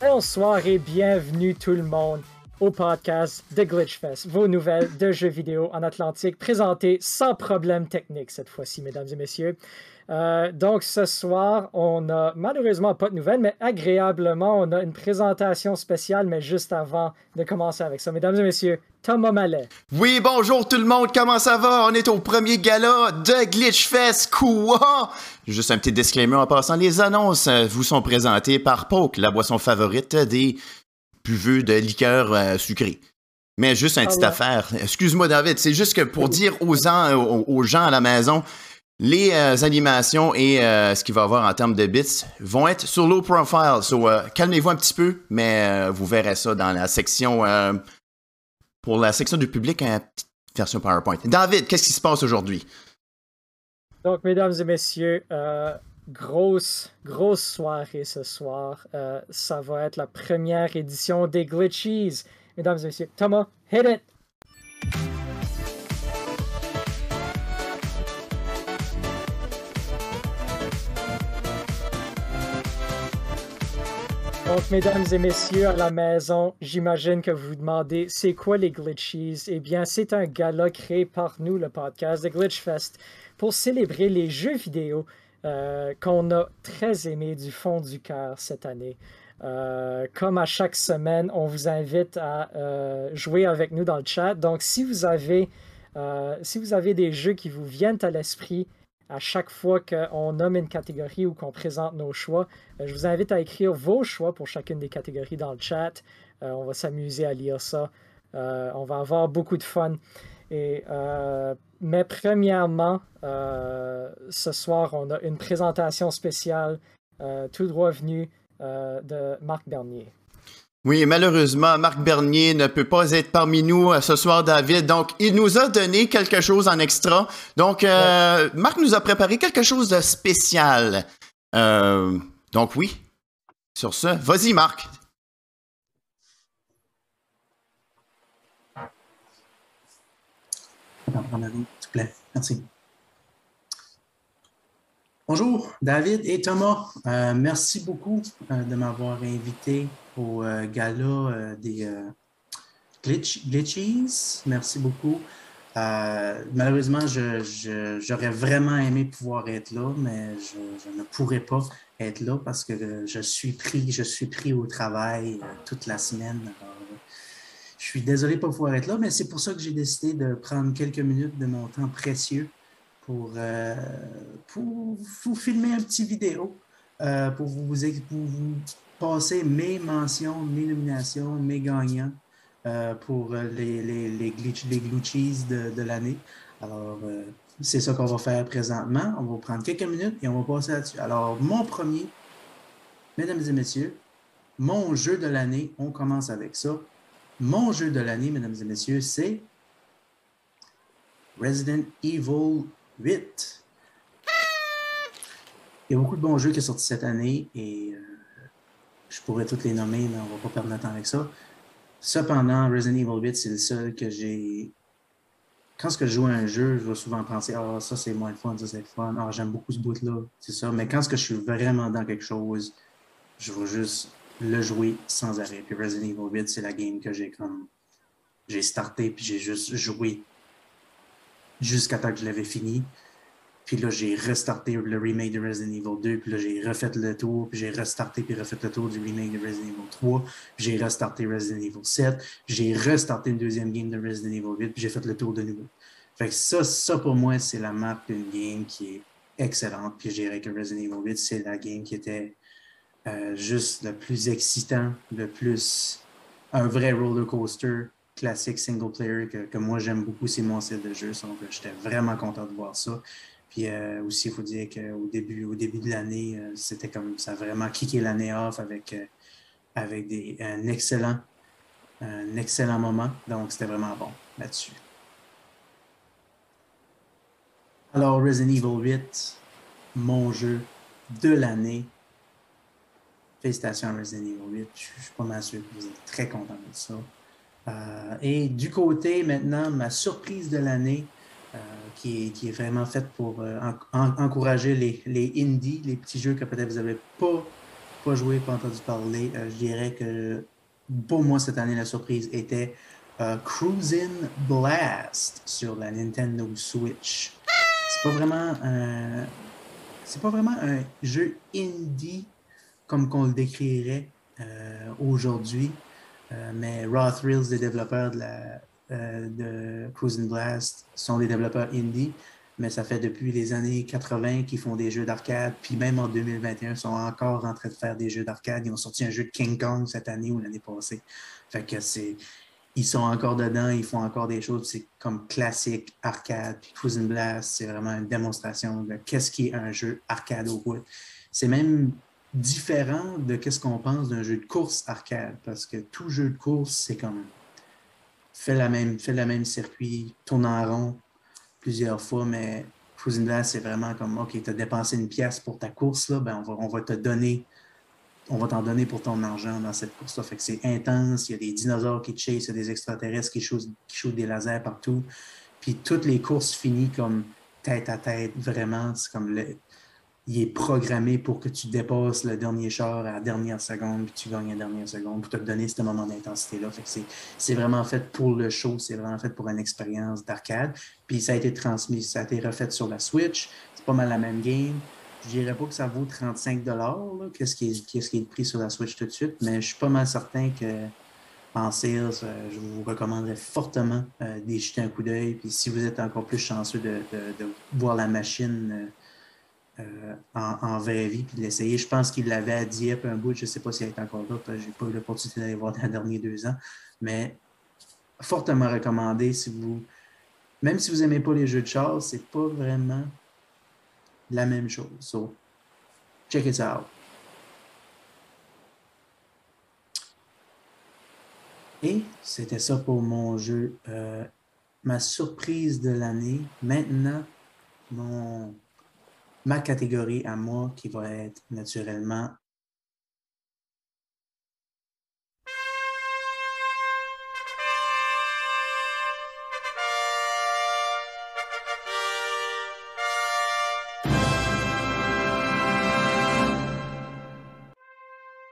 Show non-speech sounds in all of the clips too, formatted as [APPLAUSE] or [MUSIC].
Bonsoir et bienvenue tout le monde au podcast de Glitchfest, vos nouvelles de jeux vidéo en Atlantique présentées sans problème technique cette fois-ci, mesdames et messieurs. Euh, donc ce soir, on a malheureusement pas de nouvelles, mais agréablement, on a une présentation spéciale, mais juste avant de commencer avec ça. Mesdames et messieurs, Thomas Mallet. Oui, bonjour tout le monde, comment ça va? On est au premier gala de Glitchfest, quoi? Juste un petit disclaimer en passant, les annonces euh, vous sont présentées par Poke, la boisson favorite des buveux de liqueur euh, sucrée. Mais juste une Ah petite ouais. affaire. Excuse-moi, David, c'est juste que pour dire aux gens, aux, aux gens à la maison, les euh, animations et euh, ce qu'il va y avoir en termes de bits vont être sur low profile. So, euh, calmez-vous un petit peu, mais euh, vous verrez ça dans la section. euh, pour la section du public, une petite version PowerPoint. David, qu'est-ce qui se passe aujourd'hui? Donc, mesdames et messieurs, euh, grosse, grosse soirée ce soir. Euh, ça va être la première édition des Glitchies. Mesdames et messieurs, Thomas, hit it! Donc, mesdames et messieurs à la maison, j'imagine que vous vous demandez c'est quoi les Glitchies? Eh bien, c'est un gala créé par nous, le podcast de Glitchfest, pour célébrer les jeux vidéo euh, qu'on a très aimés du fond du cœur cette année. Euh, comme à chaque semaine, on vous invite à euh, jouer avec nous dans le chat. Donc, si vous avez, si vous avez des jeux qui vous viennent à l'esprit à chaque fois qu'on nomme une catégorie ou qu'on présente nos choix, je vous invite à écrire vos choix pour chacune des catégories dans le chat. On va s'amuser à lire ça. On va avoir beaucoup de fun. Et, euh, mais premièrement, euh, ce soir, on a une présentation spéciale euh, tout droit venue euh, de Marc Bernier. Oui, malheureusement, Marc Bernier ne peut pas être parmi nous ce soir, David. Donc, il nous a donné quelque chose en extra. Donc, Marc nous a préparé quelque chose de spécial. Donc, oui. Sur ce, vas-y, Marc. S'il te plaît. Merci. Bonjour, David et Thomas. Euh, merci beaucoup euh, de m'avoir invité au euh, gala des Glitch- Glitchies. Merci beaucoup. Malheureusement, j'aurais vraiment aimé pouvoir être là, mais je, je ne pourrais pas être là parce que je suis pris, je suis pris au travail toute la semaine. Je suis désolé de ne pas pouvoir être là, mais c'est pour ça que j'ai décidé de prendre quelques minutes de mon temps précieux pour, euh, pour vous filmer un petit vidéo, euh, pour vous, pour vous passer mes mentions, mes nominations, mes gagnants euh, pour les, les, les, les de, de l'année. Alors, c'est ça qu'on va faire présentement. On va prendre quelques minutes et on va passer là-dessus. Alors, mon premier, mesdames et messieurs, mon jeu de l'année, on commence avec ça. Mon jeu de l'année, mesdames et messieurs, c'est Resident Evil 8. Il y a beaucoup de bons jeux qui sont sortis cette année et euh, je pourrais toutes les nommer, mais on ne va pas perdre notre temps avec ça. Cependant, Resident Evil 8, c'est le seul que j'ai. Quand je joue à un jeu, je vais souvent penser Ah, ça c'est moins fun, ça c'est fun. Ah, j'aime beaucoup ce bout-là, c'est ça. Mais quand je suis vraiment dans quelque chose, je vais juste le jouer sans arrêt. Puis Resident Evil 8, c'est la game que j'ai comme. J'ai starté, puis j'ai juste joué jusqu'à temps que je l'avais fini. Puis là, j'ai restarté le remake de Resident Evil 2, puis là, j'ai refait le tour, puis j'ai restarté, puis refait le tour du remake de Resident Evil 3, puis j'ai restarté Resident Evil 7, puis j'ai restarté une deuxième game de Resident Evil 8, puis j'ai fait le tour de nouveau. Fait que ça, ça pour moi, c'est la map d'une game qui est excellente. Puis je dirais que Resident Evil 8, c'est la game qui était euh, juste le plus excitant, le plus un vrai roller coaster classique single player que, que moi j'aime beaucoup, c'est mon style de jeu. Donc euh, j'étais vraiment content de voir ça. Puis euh, aussi, il faut dire qu'au début, au début de l'année, c'était comme ça a vraiment kické l'année off avec, avec des, un excellent, un excellent moment. Donc c'était vraiment bon là-dessus. Alors, Resident Evil 8, mon jeu de l'année. Félicitations Resident Evil 8. Je suis pas mal sûr que vous êtes très content de ça. Euh, et du côté maintenant, ma surprise de l'année, euh, qui, est, vraiment faite pour euh, encourager les, indies, les petits jeux que peut-être vous n'avez pas, joué, pas entendu parler. je dirais que pour moi, cette année, la surprise était Cruisin' Blast sur la Nintendo Switch. C'est pas vraiment un. C'est pas vraiment un jeu indie comme qu'on le décrirait aujourd'hui. Euh, mais Raw Thrills, les développeurs de, la, euh, Blast, sont des développeurs indie, mais ça fait depuis les années 80 qu'ils font des jeux d'arcade, puis même en 2021, ils sont encore en train de faire des jeux d'arcade. Ils ont sorti un jeu de King Kong cette année ou l'année passée. Fait que c'est. Ils sont encore dedans, ils font encore des choses, c'est comme classique arcade. Puis Cruising Blast, c'est vraiment une démonstration de qu'est-ce qui est un jeu arcade au bout. C'est même différent de ce qu'on pense d'un jeu de course arcade, parce que tout jeu de course, c'est comme fait la même, le même circuit, tourne en rond plusieurs fois, mais Cruising Blast, c'est vraiment comme OK, tu as dépensé une pièce pour ta course, là, ben on, va, on te donner, on va t'en donner pour ton argent dans cette course-là. Fait que c'est intense, il y a des dinosaures qui chassent, il y a des extraterrestres qui shootent, qui des lasers partout. Puis toutes les courses finissent comme tête à tête, vraiment. C'est comme le, il est programmé pour que tu dépasses le dernier char à la dernière seconde, puis tu gagnes à la dernière seconde pour te donner ce moment d'intensité-là. c'est vraiment fait pour le show, c'est vraiment fait pour une expérience d'arcade. Puis ça a été transmis, ça a été refait sur la Switch. C'est pas mal la même game. Je dirais pas que ça vaut 35 qu'est-ce qui, est, qui est le prix sur la Switch tout de suite, mais je suis pas mal certain que en sales, euh, je vous recommanderais fortement euh, d'y jeter un coup d'œil. Puis si vous êtes encore plus chanceux de, voir la machine euh, en, vraie vie puis de l'essayer. Je pense qu'il l'avait à Dieppe un bout. Je ne sais pas s'il est encore là. Je n'ai pas eu l'opportunité d'aller voir [LAUGHS] dans les derniers deux ans. Mais fortement recommandé si vous. Même si vous n'aimez pas les jeux de chasse, c'est pas vraiment la même chose. So, check it out. Et c'était ça pour mon jeu. Euh, ma surprise de l'année. Maintenant, mon ma catégorie à moi qui va être naturellement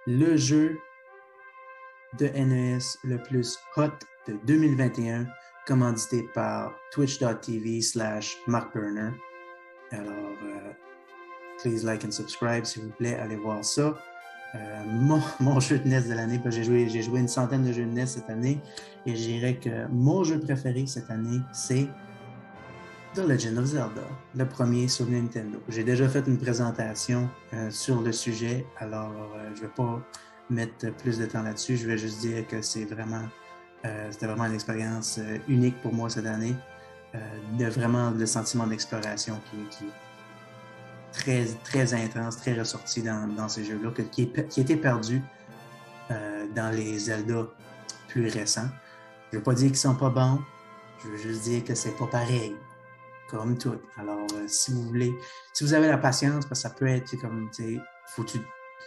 le jeu de NES le plus hot de 2021, commandité par twitch.tv slash Mark Burner. Alors, euh, please like and subscribe, s'il vous plaît, allez voir ça. Euh, mon, [LAUGHS] jeu de NES de l'année, j'ai joué, j'ai joué une centaine de jeux de NES cette année, et je dirais que mon jeu préféré cette année, c'est The Legend of Zelda, le premier sur Nintendo. J'ai déjà fait une présentation euh, sur le sujet, alors je ne vais pas mettre plus de temps là-dessus. Je vais juste dire que c'est vraiment, c'était vraiment une expérience unique pour moi cette année. Euh, de vraiment le sentiment d'exploration qui, est très, intense, très ressorti dans, ces jeux-là, qui, qui était perdu euh, dans les Zelda plus récents. Je ne veux pas dire qu'ils sont pas bons, je veux juste dire que c'est pas pareil, comme tout. Alors, euh, si vous voulez, si vous avez la patience, parce que ça peut être comme, tu faut,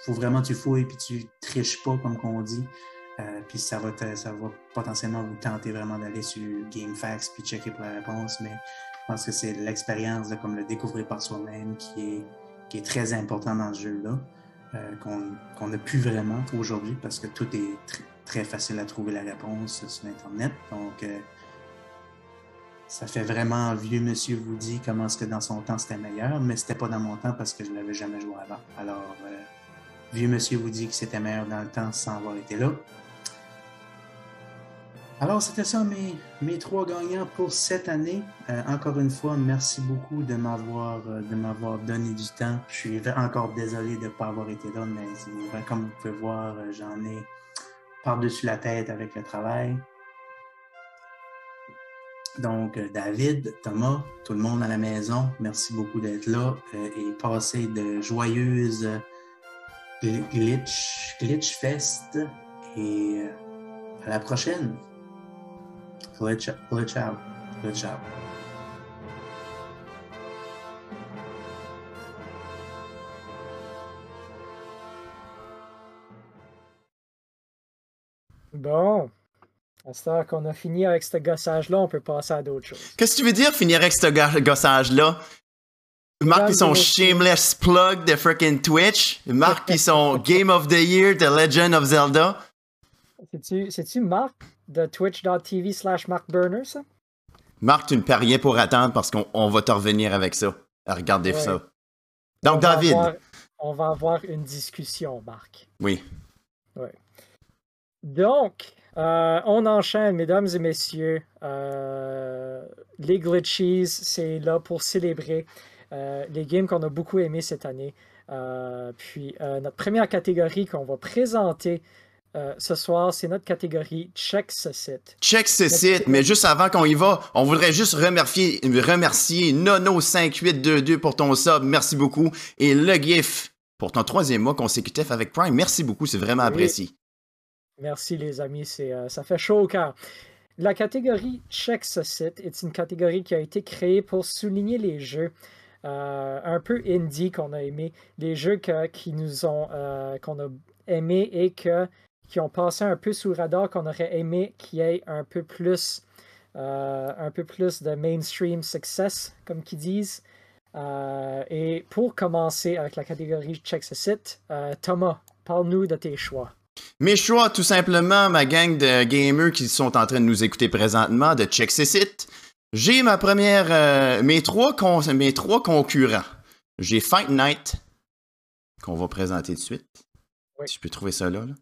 faut vraiment tu fouilles puis tu triches pas, comme qu'on dit. Euh, puis ça va, ça va potentiellement vous tenter vraiment d'aller sur GameFAQs puis checker pour la réponse, mais pense que c'est l'expérience comme le découvrir par soi-même qui est, qui est très important dans ce jeu-là, euh, qu'on n'a plus vraiment aujourd'hui parce que tout est très facile à trouver la réponse sur Internet. Donc, euh, ça fait vraiment vieux monsieur vous dit comment est-ce que dans son temps c'était meilleur, mais c'était pas dans mon temps parce que je l'avais jamais joué avant. Alors, vieux monsieur vous dit que c'était meilleur dans le temps sans avoir été là. Alors, c'était ça mes, mes trois gagnants pour cette année. Euh, encore une fois, merci beaucoup de m'avoir euh, de m'avoir donné du temps. Je suis encore désolé de ne pas avoir été là, mais comme vous pouvez voir, euh, j'en ai par-dessus la tête avec le travail. Donc, David, Thomas, tout le monde à la maison, merci beaucoup d'être là et passer de joyeuses glitch, glitch fest et à la prochaine glitch, glitch out, glitch out. Bon. À qu'on a fini avec ce gossage-là, on peut passer à d'autres choses. Qu'est-ce que tu veux dire, finir avec ce gossage-là? Marc pis son shameless plug de freaking Twitch. Marc pis son [LAUGHS] Game of the Year de Legend of Zelda. C'est-tu Marc? De twitch.tv slash Mark Burner, ça? Marc, tu ne peux rien pour attendre parce qu'on on va te revenir avec ça. Regardez Ouais. ça. On Donc, va David. avoir- on va avoir une discussion, Marc. Oui. Donc, euh, on enchaîne, mesdames et messieurs. Euh, les glitchies, c'est là pour célébrer euh, les games qu'on a beaucoup aimés cette année. Euh, puis, euh, notre première catégorie qu'on va présenter euh, ce soir, c'est notre catégorie Check ce site. Check ce site, mais juste avant qu'on y va, on voudrait juste remercier, remercier Nono5822 pour ton sub, merci beaucoup, et Le GIF pour ton troisième mois consécutif avec Prime, merci beaucoup, c'est vraiment Oui. apprécié. Merci les amis, c'est, euh, ça fait chaud au cœur. La catégorie Check ce site est une catégorie qui a été créée pour souligner les jeux euh, un peu indie qu'on a aimés, les jeux que- qui nous ont qu'on a aimés et que, qui ont passé un peu sous le radar, qu'on aurait aimé qu'il y ait un peu plus euh, un peu plus de mainstream success, comme qu'ils disent. Euh, et pour commencer avec la catégorie Check ce site, euh, Thomas, parle-nous de tes choix. Mes choix, tout simplement, ma gang de gamers qui sont en train de nous écouter présentement, de check ce site. J'ai ma première, mes, trois con- mes trois concurrents. J'ai Fight Night, qu'on va présenter de suite. Oui. Si je peux trouver ça là. là.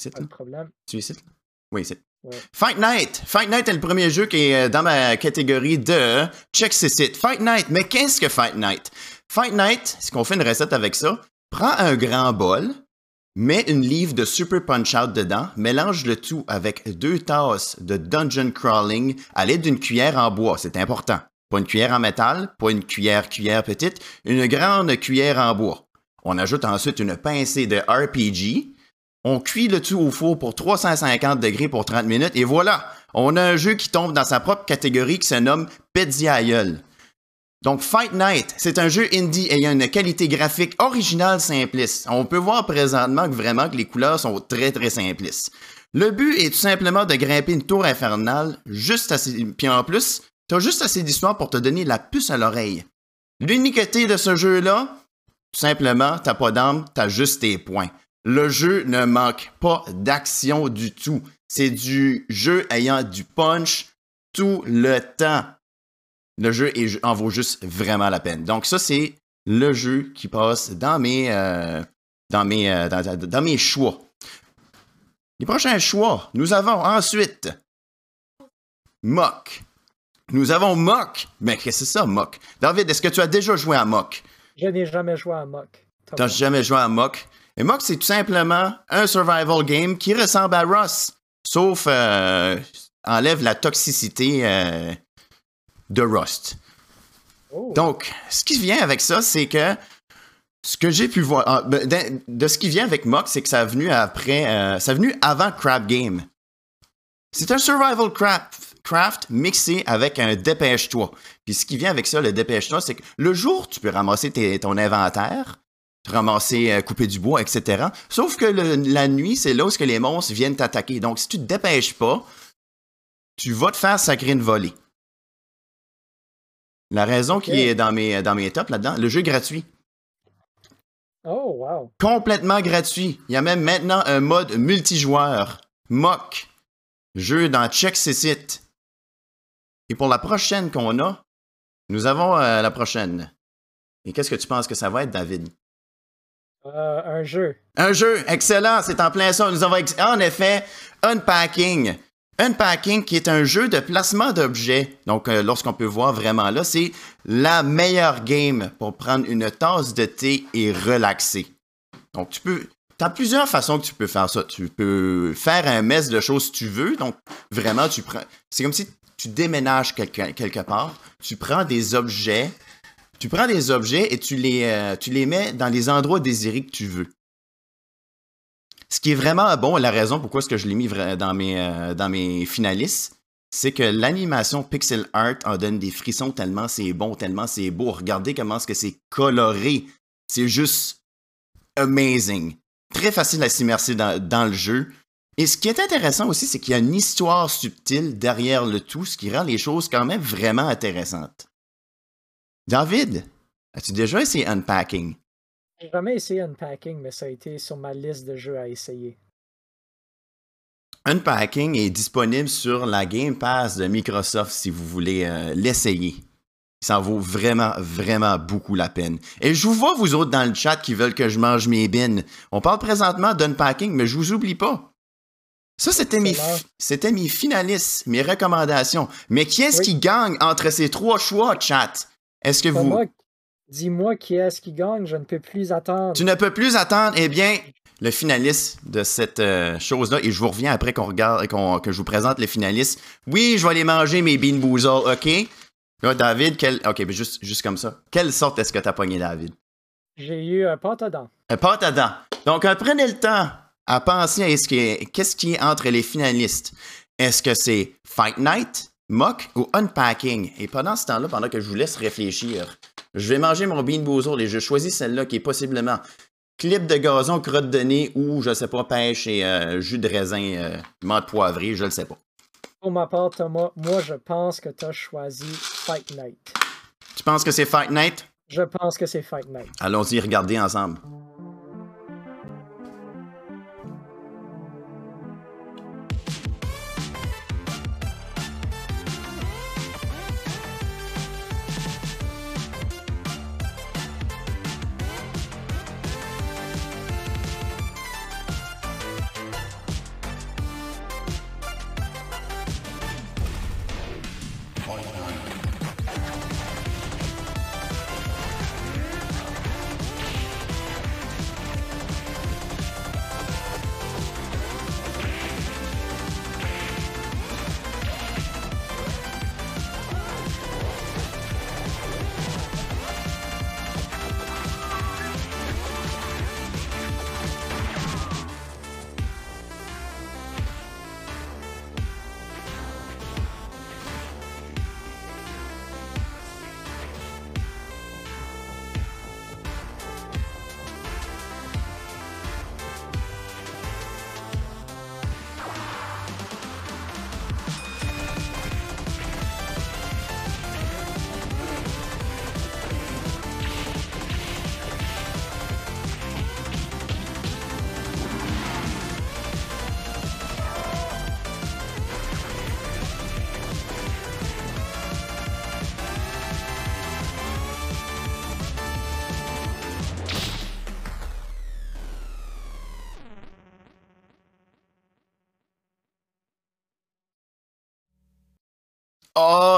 Ici, Pas de problème. Tu es ici? là? Oui, ici. Ouais. Fight Night! Fight Night est le premier jeu qui est euh, dans ma catégorie de check ce site. Fight Night, mais qu'est-ce que Fight Night? Fight Night, c'est qu'on fait une recette avec ça. Prends un grand bol, mets une livre de Super Punch Out dedans, mélange le tout avec deux tasses de Dungeon Crawling à l'aide d'une cuillère en bois. C'est important. Pas une cuillère en métal, pas une cuillère cuillère petite, une grande cuillère en bois. On ajoute ensuite une pincée de RPG. On cuit le tout au four pour 350 degrés pour 30 minutes et voilà, on a un jeu qui tombe dans sa propre catégorie qui se nomme Pezzi Aïeul. Donc Fight Night, c'est un jeu indie ayant une qualité graphique originale simpliste. On peut voir présentement que vraiment que les couleurs sont très très simplistes. Le but est tout simplement de grimper une tour infernale juste assez puis en plus, t'as juste assez d'histoire pour te donner la puce à l'oreille. L'uniquité de ce jeu-là, tout simplement, t'as pas d'arme, t'as juste tes points. Le jeu ne manque pas d'action du tout. C'est du jeu ayant du punch tout le temps. Le jeu est- en vaut juste vraiment la peine. Donc ça, c'est le jeu qui passe dans mes, euh, dans mes, euh, dans, dans- dans mes choix. Les prochains choix, nous avons ensuite Mock. Nous avons Mock. Mais qu'est-ce que c'est ça, Mock? David, est-ce que tu as déjà joué à Mock? Je n'ai jamais joué à Mock. T'as jamais joué à Mock? Et Mock, c'est tout simplement un survival game qui ressemble à Rust, sauf euh, enlève la toxicité euh, de Rust. Oh. Donc, ce qui vient avec ça, c'est que ce que j'ai pu voir, ah, ben, de, de ce qui vient avec Mock, c'est que ça a venu après, euh, ça a venu avant Crab Game. C'est un survival craft, craft mixé avec un dépêche-toi. Puis ce qui vient avec ça, le dépêche-toi, c'est que le jour, tu peux ramasser tes- ton inventaire, ramasser, euh, couper du bois, etc. Sauf que le- la nuit, c'est là où ce que les monstres viennent t'attaquer. Donc, si tu te dépêches pas, tu vas te faire sacrer une volée. La raison qui est dans mes, dans mes tops là-dedans, le jeu est gratuit. Oh, wow. Complètement gratuit. Il y a même maintenant un mode multijoueur. Mock. Jeu dans Check site. Et pour la prochaine qu'on a, nous avons euh, la prochaine. Et qu'est-ce que tu penses que ça va être, David? Euh, un jeu. Un jeu, excellent, c'est en plein ça. Nous avons en effet Unpacking. Unpacking qui est un jeu de placement d'objets. Donc, euh, lorsqu'on peut voir vraiment là, c'est la meilleure game pour prendre une tasse de thé et relaxer. Donc, tu peux. Tu as plusieurs façons que tu peux faire ça. Tu peux faire un mess de choses si tu veux. Donc, vraiment, tu prends. C'est comme si tu déménages quelque, quelque part. Tu prends des objets. Tu prends des objets et tu les, euh, tu les mets dans les endroits désirés que tu veux. Ce qui est vraiment bon, la raison pourquoi est-ce que je l'ai mis dans mes, euh, dans mes finalistes, c'est que l'animation pixel art en donne des frissons tellement c'est bon, tellement c'est beau. Regardez comment que c'est coloré. C'est juste amazing. Très facile à s'immerser dans, dans le jeu. Et ce qui est intéressant aussi, c'est qu'il y a une histoire subtile derrière le tout, ce qui rend les choses quand même vraiment intéressantes. David, as-tu déjà essayé Unpacking? J'ai jamais essayé Unpacking, mais ça a été sur ma liste de jeux à essayer. Unpacking est disponible sur la Game Pass de Microsoft si vous voulez euh, l'essayer. Ça en vaut vraiment, vraiment beaucoup la peine. Et je vous vois, vous autres, dans le chat qui veulent que je mange mes bines. On parle présentement d'Unpacking, mais je vous oublie pas. Ça, c'était mes, c'était mes finalistes, mes recommandations. Mais qui est-ce qui gagne entre ces trois choix, chat? Est-ce que vous. Dis-moi qui est-ce qui gagne, je ne peux plus attendre. Tu ne peux plus attendre. Eh bien, le finaliste de cette euh, chose-là, et je vous reviens après qu'on regarde, que je vous présente les finalistes. Oui, je vais aller manger mes bean boozle, OK? Là, David, quel... OK, mais juste, juste comme ça. Quelle sorte est-ce que tu as pogné, David? J'ai eu un pâte à dents. Un pâte à dents. Donc, euh, prenez le temps à penser à ce qui est, qu'est-ce qui est entre les finalistes. Est-ce que c'est Fight Night, Mock ou Unpacking? Et pendant ce temps-là, pendant que je vous laisse réfléchir, je vais manger mon bean boozle et je choisis celle-là qui est possiblement clip de gazon, crotte de nez ou, je sais pas, pêche et euh, jus de raisin, euh, menthe poivrée, je le sais pas. Pour ma part, Thomas, moi, je pense que tu as choisi Fight Night. Tu penses que c'est Fight Night? Je pense que c'est Fight Night. Allons-y regarder ensemble.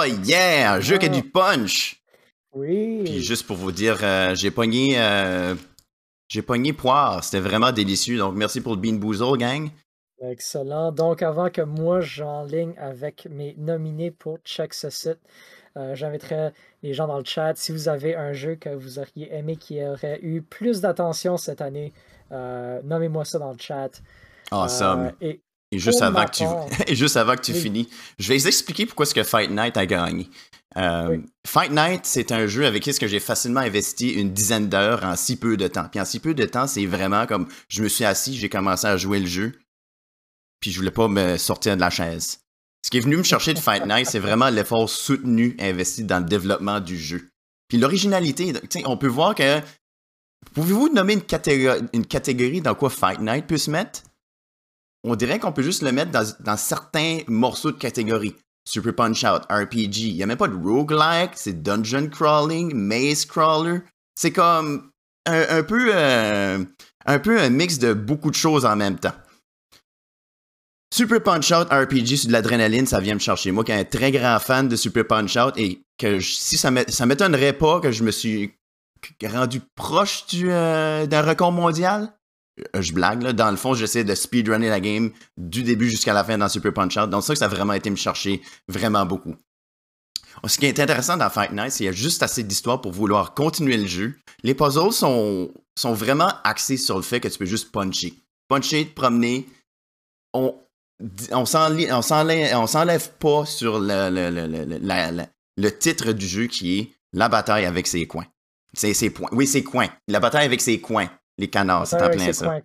Oh yeah, un jeu qui a du punch. Oui. Puis juste pour vous dire, euh, j'ai pogné, euh, j'ai pogné poire. C'était vraiment délicieux. Donc merci pour le Bean Boozle, gang. Excellent. Donc avant que moi j'enligne avec mes nominés pour Check ce site, euh, j'inviterai les gens dans le chat. Si vous avez un jeu que vous auriez aimé qui aurait eu plus d'attention cette année, nommez-moi ça dans le chat. Awesome. et [LAUGHS] et juste, avant que tu, et juste avant que tu finis, je vais expliquer pourquoi ce que Fight Night a gagné. Euh, Fight Night, c'est un jeu avec qui j'ai facilement investi une dizaine d'heures en si peu de temps. Puis en si peu de temps, c'est vraiment comme je me suis assis, j'ai commencé à jouer le jeu, puis je voulais pas me sortir de la chaise. Ce qui est venu me chercher de Fight Night, c'est vraiment l'effort soutenu investi dans le développement du jeu. Puis l'originalité, on peut voir que. Pouvez-vous nommer une catégorie, une catégorie dans quoi Fight Night peut se mettre? On dirait qu'on peut juste le mettre dans, certains morceaux de catégorie. Super Punch Out, RPG. Il n'y a même pas de roguelike, c'est dungeon crawling, maze crawler. C'est comme un, peu, euh, un peu un mix de beaucoup de choses en même temps. Super Punch Out RPG sur de l'adrénaline, ça vient me chercher. Moi qui suis un très grand fan de Super Punch Out et que si ça m'étonnerait pas que je me suis rendu proche euh, d'un record mondial, je blague, là. Dans le fond, j'essaie de speedrunner la game du début jusqu'à la fin dans Super Punch Out. Donc, ça, ça a vraiment été me chercher vraiment beaucoup. Ce qui est intéressant dans Fight Night, c'est qu'il y a juste assez d'histoire pour vouloir continuer le jeu. Les puzzles sont, sont vraiment axés sur le fait que tu peux juste puncher. Puncher, te promener. On on s'enlève pas sur le, le, le, titre du jeu qui est la bataille avec ses coins. Oui, ses coins. La bataille avec ses coins. Les canards, c'est en plein ça.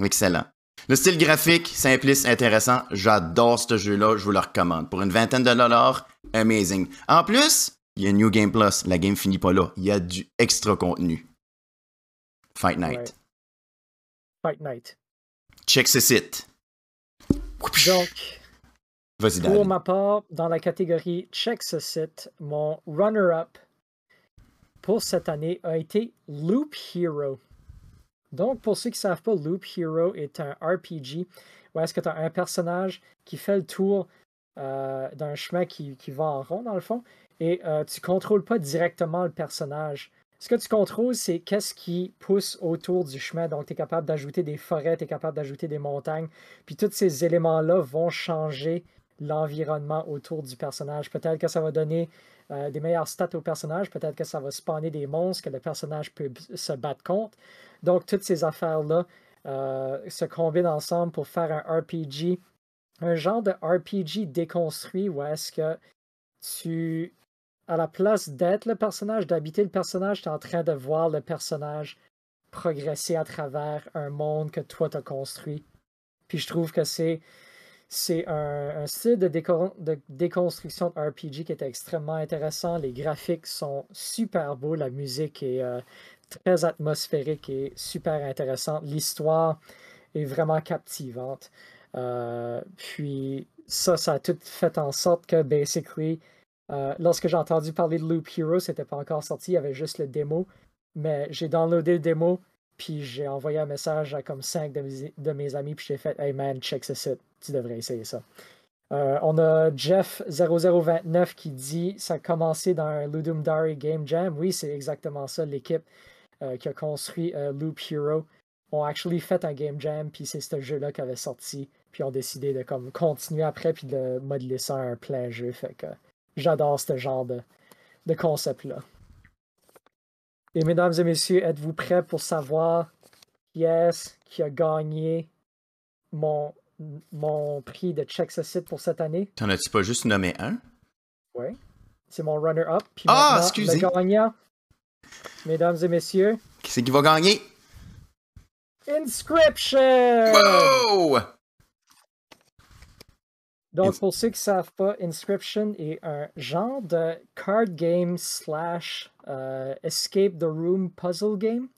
Excellent. Le style graphique, simpliste, intéressant. J'adore ce jeu-là. Je vous le recommande. Pour une vingtaine de dollars, amazing. En plus, il y a New Game Plus. La game finit pas là. Il y a du extra contenu. Fight Night. Fight Night. Check ce site. Donc, Vas-y, pour ma part, dans la catégorie Check ce site, mon runner-up pour cette année a été Loop Hero. Donc, pour ceux qui ne savent pas, Loop Hero est un RPG où est-ce que tu as un personnage qui fait le tour euh, d'un chemin qui, va en rond, dans le fond, et euh, tu ne contrôles pas directement le personnage. Ce que tu contrôles, c'est qu'est-ce qui pousse autour du chemin. Donc, tu es capable d'ajouter des forêts, tu es capable d'ajouter des montagnes. Puis, tous ces éléments-là vont changer l'environnement autour du personnage. Peut-être que ça va donner euh, des meilleures stats au personnage, peut-être que ça va spawner des monstres que le personnage peut se battre contre. Donc, toutes ces affaires-là euh, se combinent ensemble pour faire un RPG, un genre de RPG déconstruit où est-ce que tu, à la place d'être le personnage, d'habiter le personnage, tu es en train de voir le personnage progresser à travers un monde que toi t'as construit. Puis je trouve que c'est c'est un, style de déconstruction de RPG qui est extrêmement intéressant. Les graphiques sont super beaux, la musique est euh, très atmosphérique et super intéressante. L'histoire est vraiment captivante. Euh, puis ça, ça a tout fait en sorte que, basically, euh, lorsque j'ai entendu parler de Loop Hero, c'était pas encore sorti, il y avait juste le démo. Mais j'ai downloadé le démo, puis j'ai envoyé un message à comme 5 de mes, de mes amis, puis j'ai fait Hey man, check ce site, tu devrais essayer ça. Euh, on a Jeff0029 qui dit Ça a commencé dans un Ludum Dare Game Jam. Oui, c'est exactement ça. L'équipe euh, qui a construit euh, Loop Hero ont actually fait un Game Jam, puis c'est ce jeu-là qui avait sorti, puis ont décidé de comme continuer après, puis de modeler ça en un plein jeu. Fait que j'adore ce genre de, de concept-là. Et mesdames et messieurs, êtes-vous prêts pour savoir qui est-ce qui a gagné mon, mon prix de Check ce site pour cette année? T'en as-tu pas juste nommé un? Oui. C'est mon runner-up. Puis Ah, excusez. Le gagnant, mesdames et messieurs, Qui c'est qui va gagner? Inscription! Wow! Donc, Ins- pour ceux qui ne savent pas, Inscription est un genre de card game slash euh, escape the room puzzle game.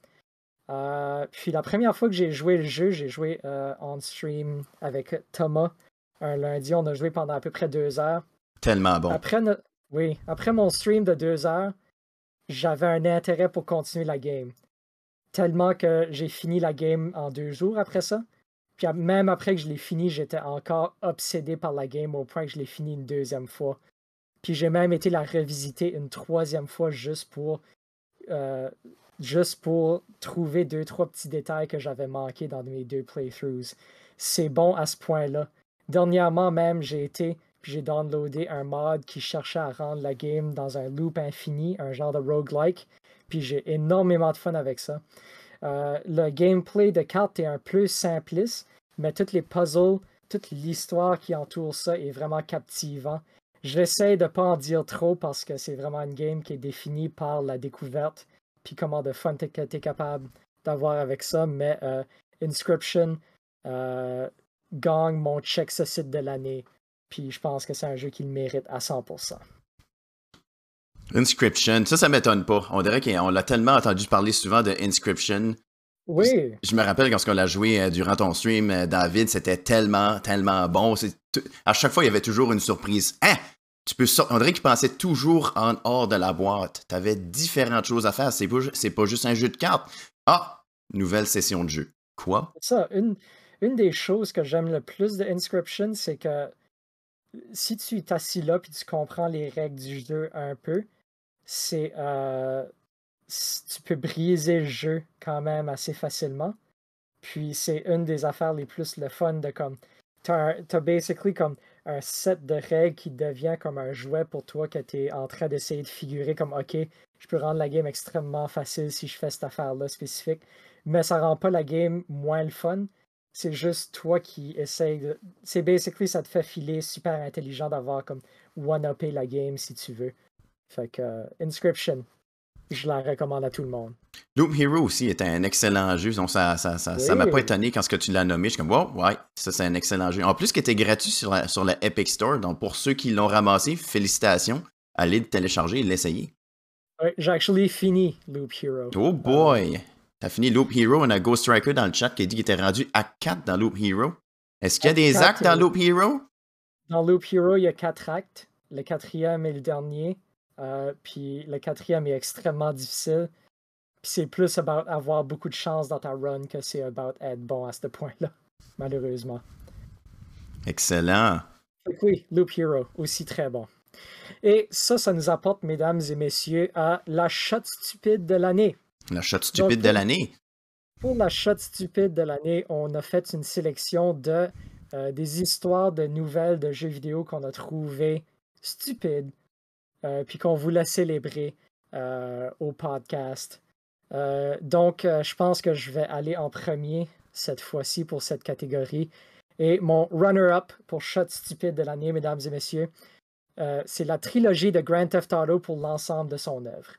Euh, puis la première fois que j'ai joué le jeu, j'ai joué euh, on stream avec Thomas un lundi. On a joué pendant à peu près deux heures. Tellement bon. Après, no- oui, après mon stream de deux heures, j'avais un intérêt pour continuer la game. Tellement que j'ai fini la game en deux jours après ça. Puis même après que je l'ai fini, j'étais encore obsédé par la game au point que je l'ai fini une deuxième fois. Puis j'ai même été la revisiter une troisième fois juste pour euh, juste pour trouver deux, trois petits détails que j'avais manqués dans mes deux playthroughs. C'est bon à ce point-là. Dernièrement même, j'ai été j'ai downloadé un mod qui cherchait à rendre la game dans un loop infini, un genre de roguelike. Puis j'ai énormément de fun avec ça. Euh, le gameplay de cartes est un peu simpliste, mais toutes les puzzles, toute l'histoire qui entoure ça est vraiment captivant. J'essaie de pas en dire trop parce que c'est vraiment une game qui est définie par la découverte, puis comment de fun t'es t'es capable d'avoir avec ça, mais euh, Inscription euh, gagne mon check ce site de l'année, puis je pense que c'est un jeu qui le mérite à 100%. Inscription, ça, ça m'étonne pas. On dirait qu'on l'a tellement entendu parler souvent de Inscription. Oui, Je me rappelle quand on l'a joué euh, durant ton stream, euh, David, c'était tellement, tellement bon. À chaque fois, il y avait toujours une surprise. Hein? Tu peux sor- On dirait qu'il pensait toujours en hors de la boîte. Tu avais différentes choses à faire. C'est pas, pas juste un jeu de cartes. Ah! Nouvelle session de jeu. Quoi? ça, une, une des choses que j'aime le plus de Inscription, c'est que si tu t'assis là puis tu comprends les règles du jeu un peu, c'est euh, tu peux briser le jeu quand même assez facilement. Puis c'est une des affaires les plus le fun de comme t'as t'as basically comme un set de règles qui devient comme un jouet pour toi que tu es en train d'essayer de figurer comme OK, je peux rendre la game extrêmement facile si je fais cette affaire-là spécifique, mais ça rend pas la game moins le fun. C'est juste toi qui essaye de. C'est basically ça te fait filer super intelligent d'avoir comme one-upé la game si tu veux. Fait que euh, Inscription. je la recommande à tout le monde. Loop Hero aussi est un excellent jeu. Donc ça ça, ça, ça m'a pas étonné quand ce que tu l'as nommé. Je suis comme, wow, ouais, ça c'est un excellent jeu. En plus, qui était gratuit sur la, sur la Epic Store. Donc pour ceux qui l'ont ramassé, félicitations. Allez le télécharger et l'essayer. J'ai actually fini Loop Hero. Oh boy! T'as fini Loop Hero. On a Ghost Striker dans le chat qui a dit qu'il était rendu à 4 dans Loop Hero. Est-ce qu'il y a des actes dans Loop Hero? Dans Loop Hero, il y a quatre actes. Le quatrième est le dernier. Euh, puis le quatrième est extrêmement difficile. Puis c'est plus about avoir beaucoup de chance dans ta run que c'est about être bon à ce point-là, [LAUGHS] malheureusement. Excellent. oui, Loop Hero, aussi très bon. Et ça, ça nous apporte, mesdames et messieurs, à la shot stupide de l'année. La shot stupide de l'année. Pour la shot stupide de l'année, on a fait une sélection de euh, des histoires de nouvelles de jeux vidéo qu'on a trouvées stupides, euh, puis qu'on voulait célébrer euh, au podcast. donc, je pense que je vais aller en premier cette fois-ci pour cette catégorie. Et mon runner-up pour shot stupide de l'année, mesdames et messieurs, c'est la trilogie de Grand Theft Auto pour l'ensemble de son œuvre.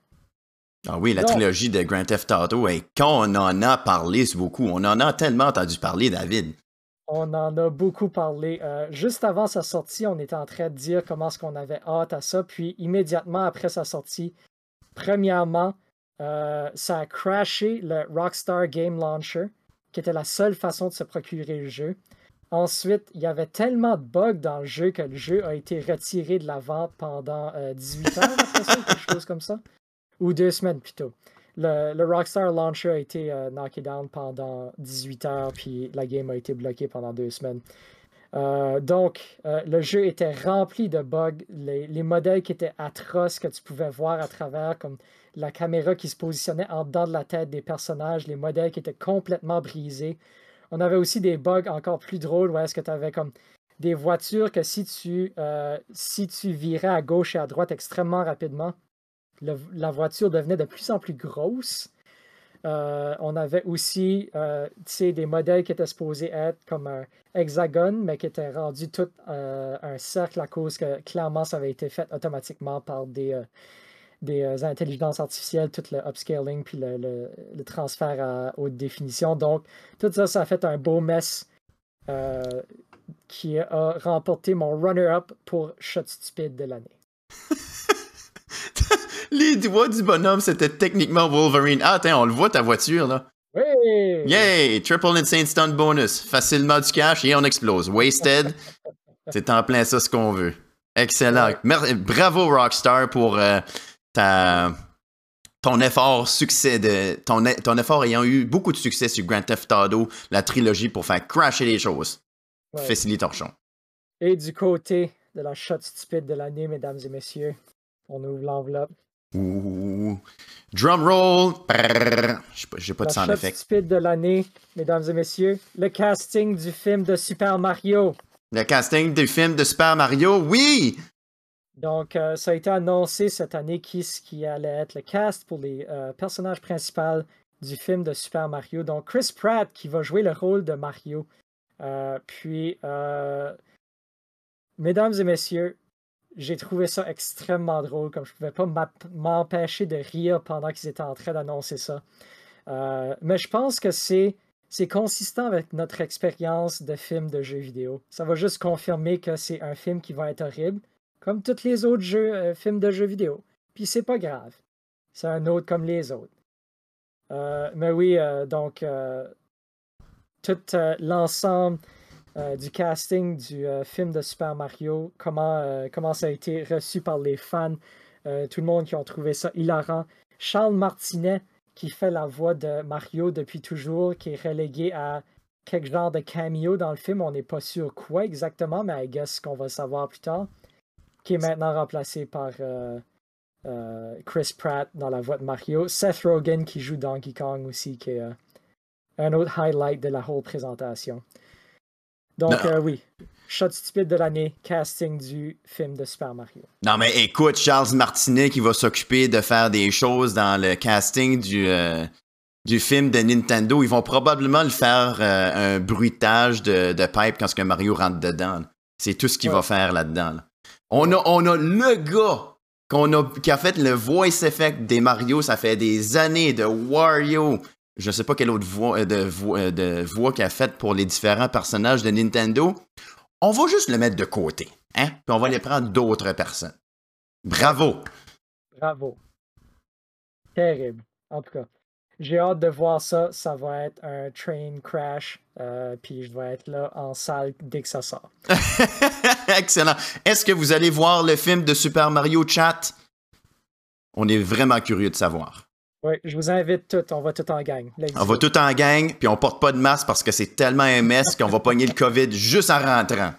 Ah oui, la trilogie de Grand Theft Auto, et quand on en a parlé beaucoup, on en a tellement entendu parler, David. On en a beaucoup parlé. Euh, juste avant sa sortie, on était en train de dire comment est-ce qu'on avait hâte à ça. Puis immédiatement après sa sortie, premièrement, euh, ça a crashé le Rockstar Game Launcher, qui était la seule façon de se procurer le jeu. Ensuite, il y avait tellement de bugs dans le jeu que le jeu a été retiré de la vente pendant 18 euh, heures, quelque chose comme ça ou deux semaines plutôt. Le, le Rockstar Launcher a été euh, knocké down pendant 18 heures, puis la game a été bloquée pendant deux semaines. Euh, donc, euh, le jeu était rempli de bugs, les, les, modèles qui étaient atroces que tu pouvais voir à travers, comme la caméra qui se positionnait en dedans de la tête des personnages, les modèles qui étaient complètement brisés. On avait aussi des bugs encore plus drôles où est-ce que tu avais comme des voitures que si tu, si tu virais à gauche et à droite extrêmement rapidement, la voiture devenait de plus en plus grosse. Euh, on avait aussi euh, des modèles qui étaient supposés être comme un hexagone, mais qui étaient rendus tout euh, un cercle à cause que clairement ça avait été fait automatiquement par des, des intelligences artificielles, tout le upscaling puis le, transfert à haute définition. Donc, tout ça, ça a fait un beau mess qui a remporté mon runner-up pour Shot Stupid de l'année. [LAUGHS] Les doigts du bonhomme, c'était techniquement Wolverine. Ah, attends, on le voit ta voiture, là. Oui! Yay! Triple Insane Stunt Bonus. Facilement du cash et on explose. Wasted. C'est en plein ça ce qu'on veut. Excellent. Bravo Rockstar pour euh, ta, ton effort succès de ton, ton effort ayant eu beaucoup de succès sur Grand Theft Auto, la trilogie pour faire crasher les choses. Ouais. torchon. Et du côté de la shot stupide de l'année, mesdames et messieurs, on ouvre l'enveloppe. Ouh. Drum roll. J'ai pas de sound effect. stupide de l'année, mesdames et messieurs. Le casting du film de Super Mario. Le casting du film de Super Mario, oui! Donc, euh, ça a été annoncé cette année qui, qui allait être le cast pour les euh, personnages principaux du film de Super Mario. Donc, Chris Pratt qui va jouer le rôle de Mario. Euh, puis, mesdames et messieurs, j'ai trouvé ça extrêmement drôle, comme je pouvais pas m'empêcher de rire pendant qu'ils étaient en train d'annoncer ça. Euh, mais je pense que c'est c'est consistant avec notre expérience de film de jeux vidéo. Ça va juste confirmer que c'est un film qui va être horrible, comme tous les autres jeux, euh, films de jeux vidéo. Puis c'est pas grave. C'est un autre comme les autres. Euh, mais oui, donc tout l'ensemble euh, du casting du euh, film de Super Mario, comment, euh, comment ça a été reçu par les fans, tout le monde qui ont trouvé ça hilarant. Charles Martinet, qui fait la voix de Mario depuis toujours, qui est relégué à quelque genre de cameo dans le film, on n'est pas sûr quoi exactement, mais I guess qu'on va savoir plus tard, qui est maintenant remplacé par Chris Pratt dans la voix de Mario. Seth Rogen qui joue Donkey Kong aussi, qui est un autre highlight de la whole présentation. Donc, euh, oui. Shot stupide de l'année, casting du film de Super Mario. Non, mais écoute, Charles Martinet qui va s'occuper de faire des choses dans le casting du, euh, du film de Nintendo. Ils vont probablement le faire euh, un bruitage de, de, pipe quand que Mario rentre dedans. C'est tout ce qu'il va faire là-dedans. On, a, on a le gars qu'on a, qui a fait le voice effect des Mario, ça fait des années de Wario. Je sais pas quelle autre voix, euh, de, voix, euh, de voix qu'il a faite pour les différents personnages de Nintendo. On va juste le mettre de côté, hein? Puis on va aller prendre d'autres personnes. Bravo! Bravo. Terrible. En tout cas, j'ai hâte de voir ça. Ça va être un train crash. euh, puis je vais être là en salle dès que ça sort. [LAUGHS] Excellent. Est-ce que vous allez voir le film de Super Mario Chat? On est vraiment curieux de savoir. Oui, je vous invite tous. On va tout en gang. On va tout en gang, puis on porte pas de masque parce que c'est tellement MS qu'on va pogner le COVID juste en rentrant.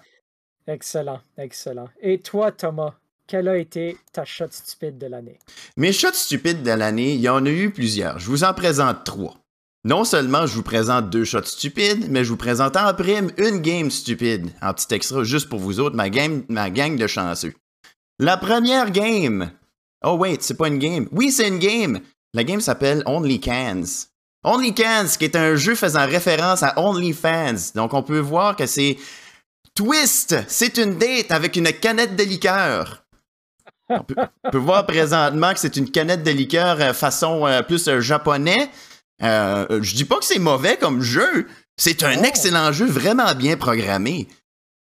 Excellent, excellent. Et toi, Thomas, quelle a été ta shot stupide de l'année? Mes shots stupides de l'année, il y en a eu plusieurs. Je vous en présente trois. Non seulement je vous présente deux shots stupides, mais je vous présente en prime une game stupide, en petit extra juste pour vous autres, ma, game, ma gang de chanceux. La première game. Oh wait, c'est pas une game. Oui, c'est une game. La game s'appelle Only Cans. Only Cans, qui est un jeu faisant référence à OnlyFans. Donc on peut voir que c'est Twist, c'est une date avec une canette de liqueur. On peut, voir présentement que c'est une canette de liqueur euh, façon euh, plus euh, japonais. Euh, je dis pas que c'est mauvais comme jeu. C'est un Oh. excellent jeu, vraiment bien programmé.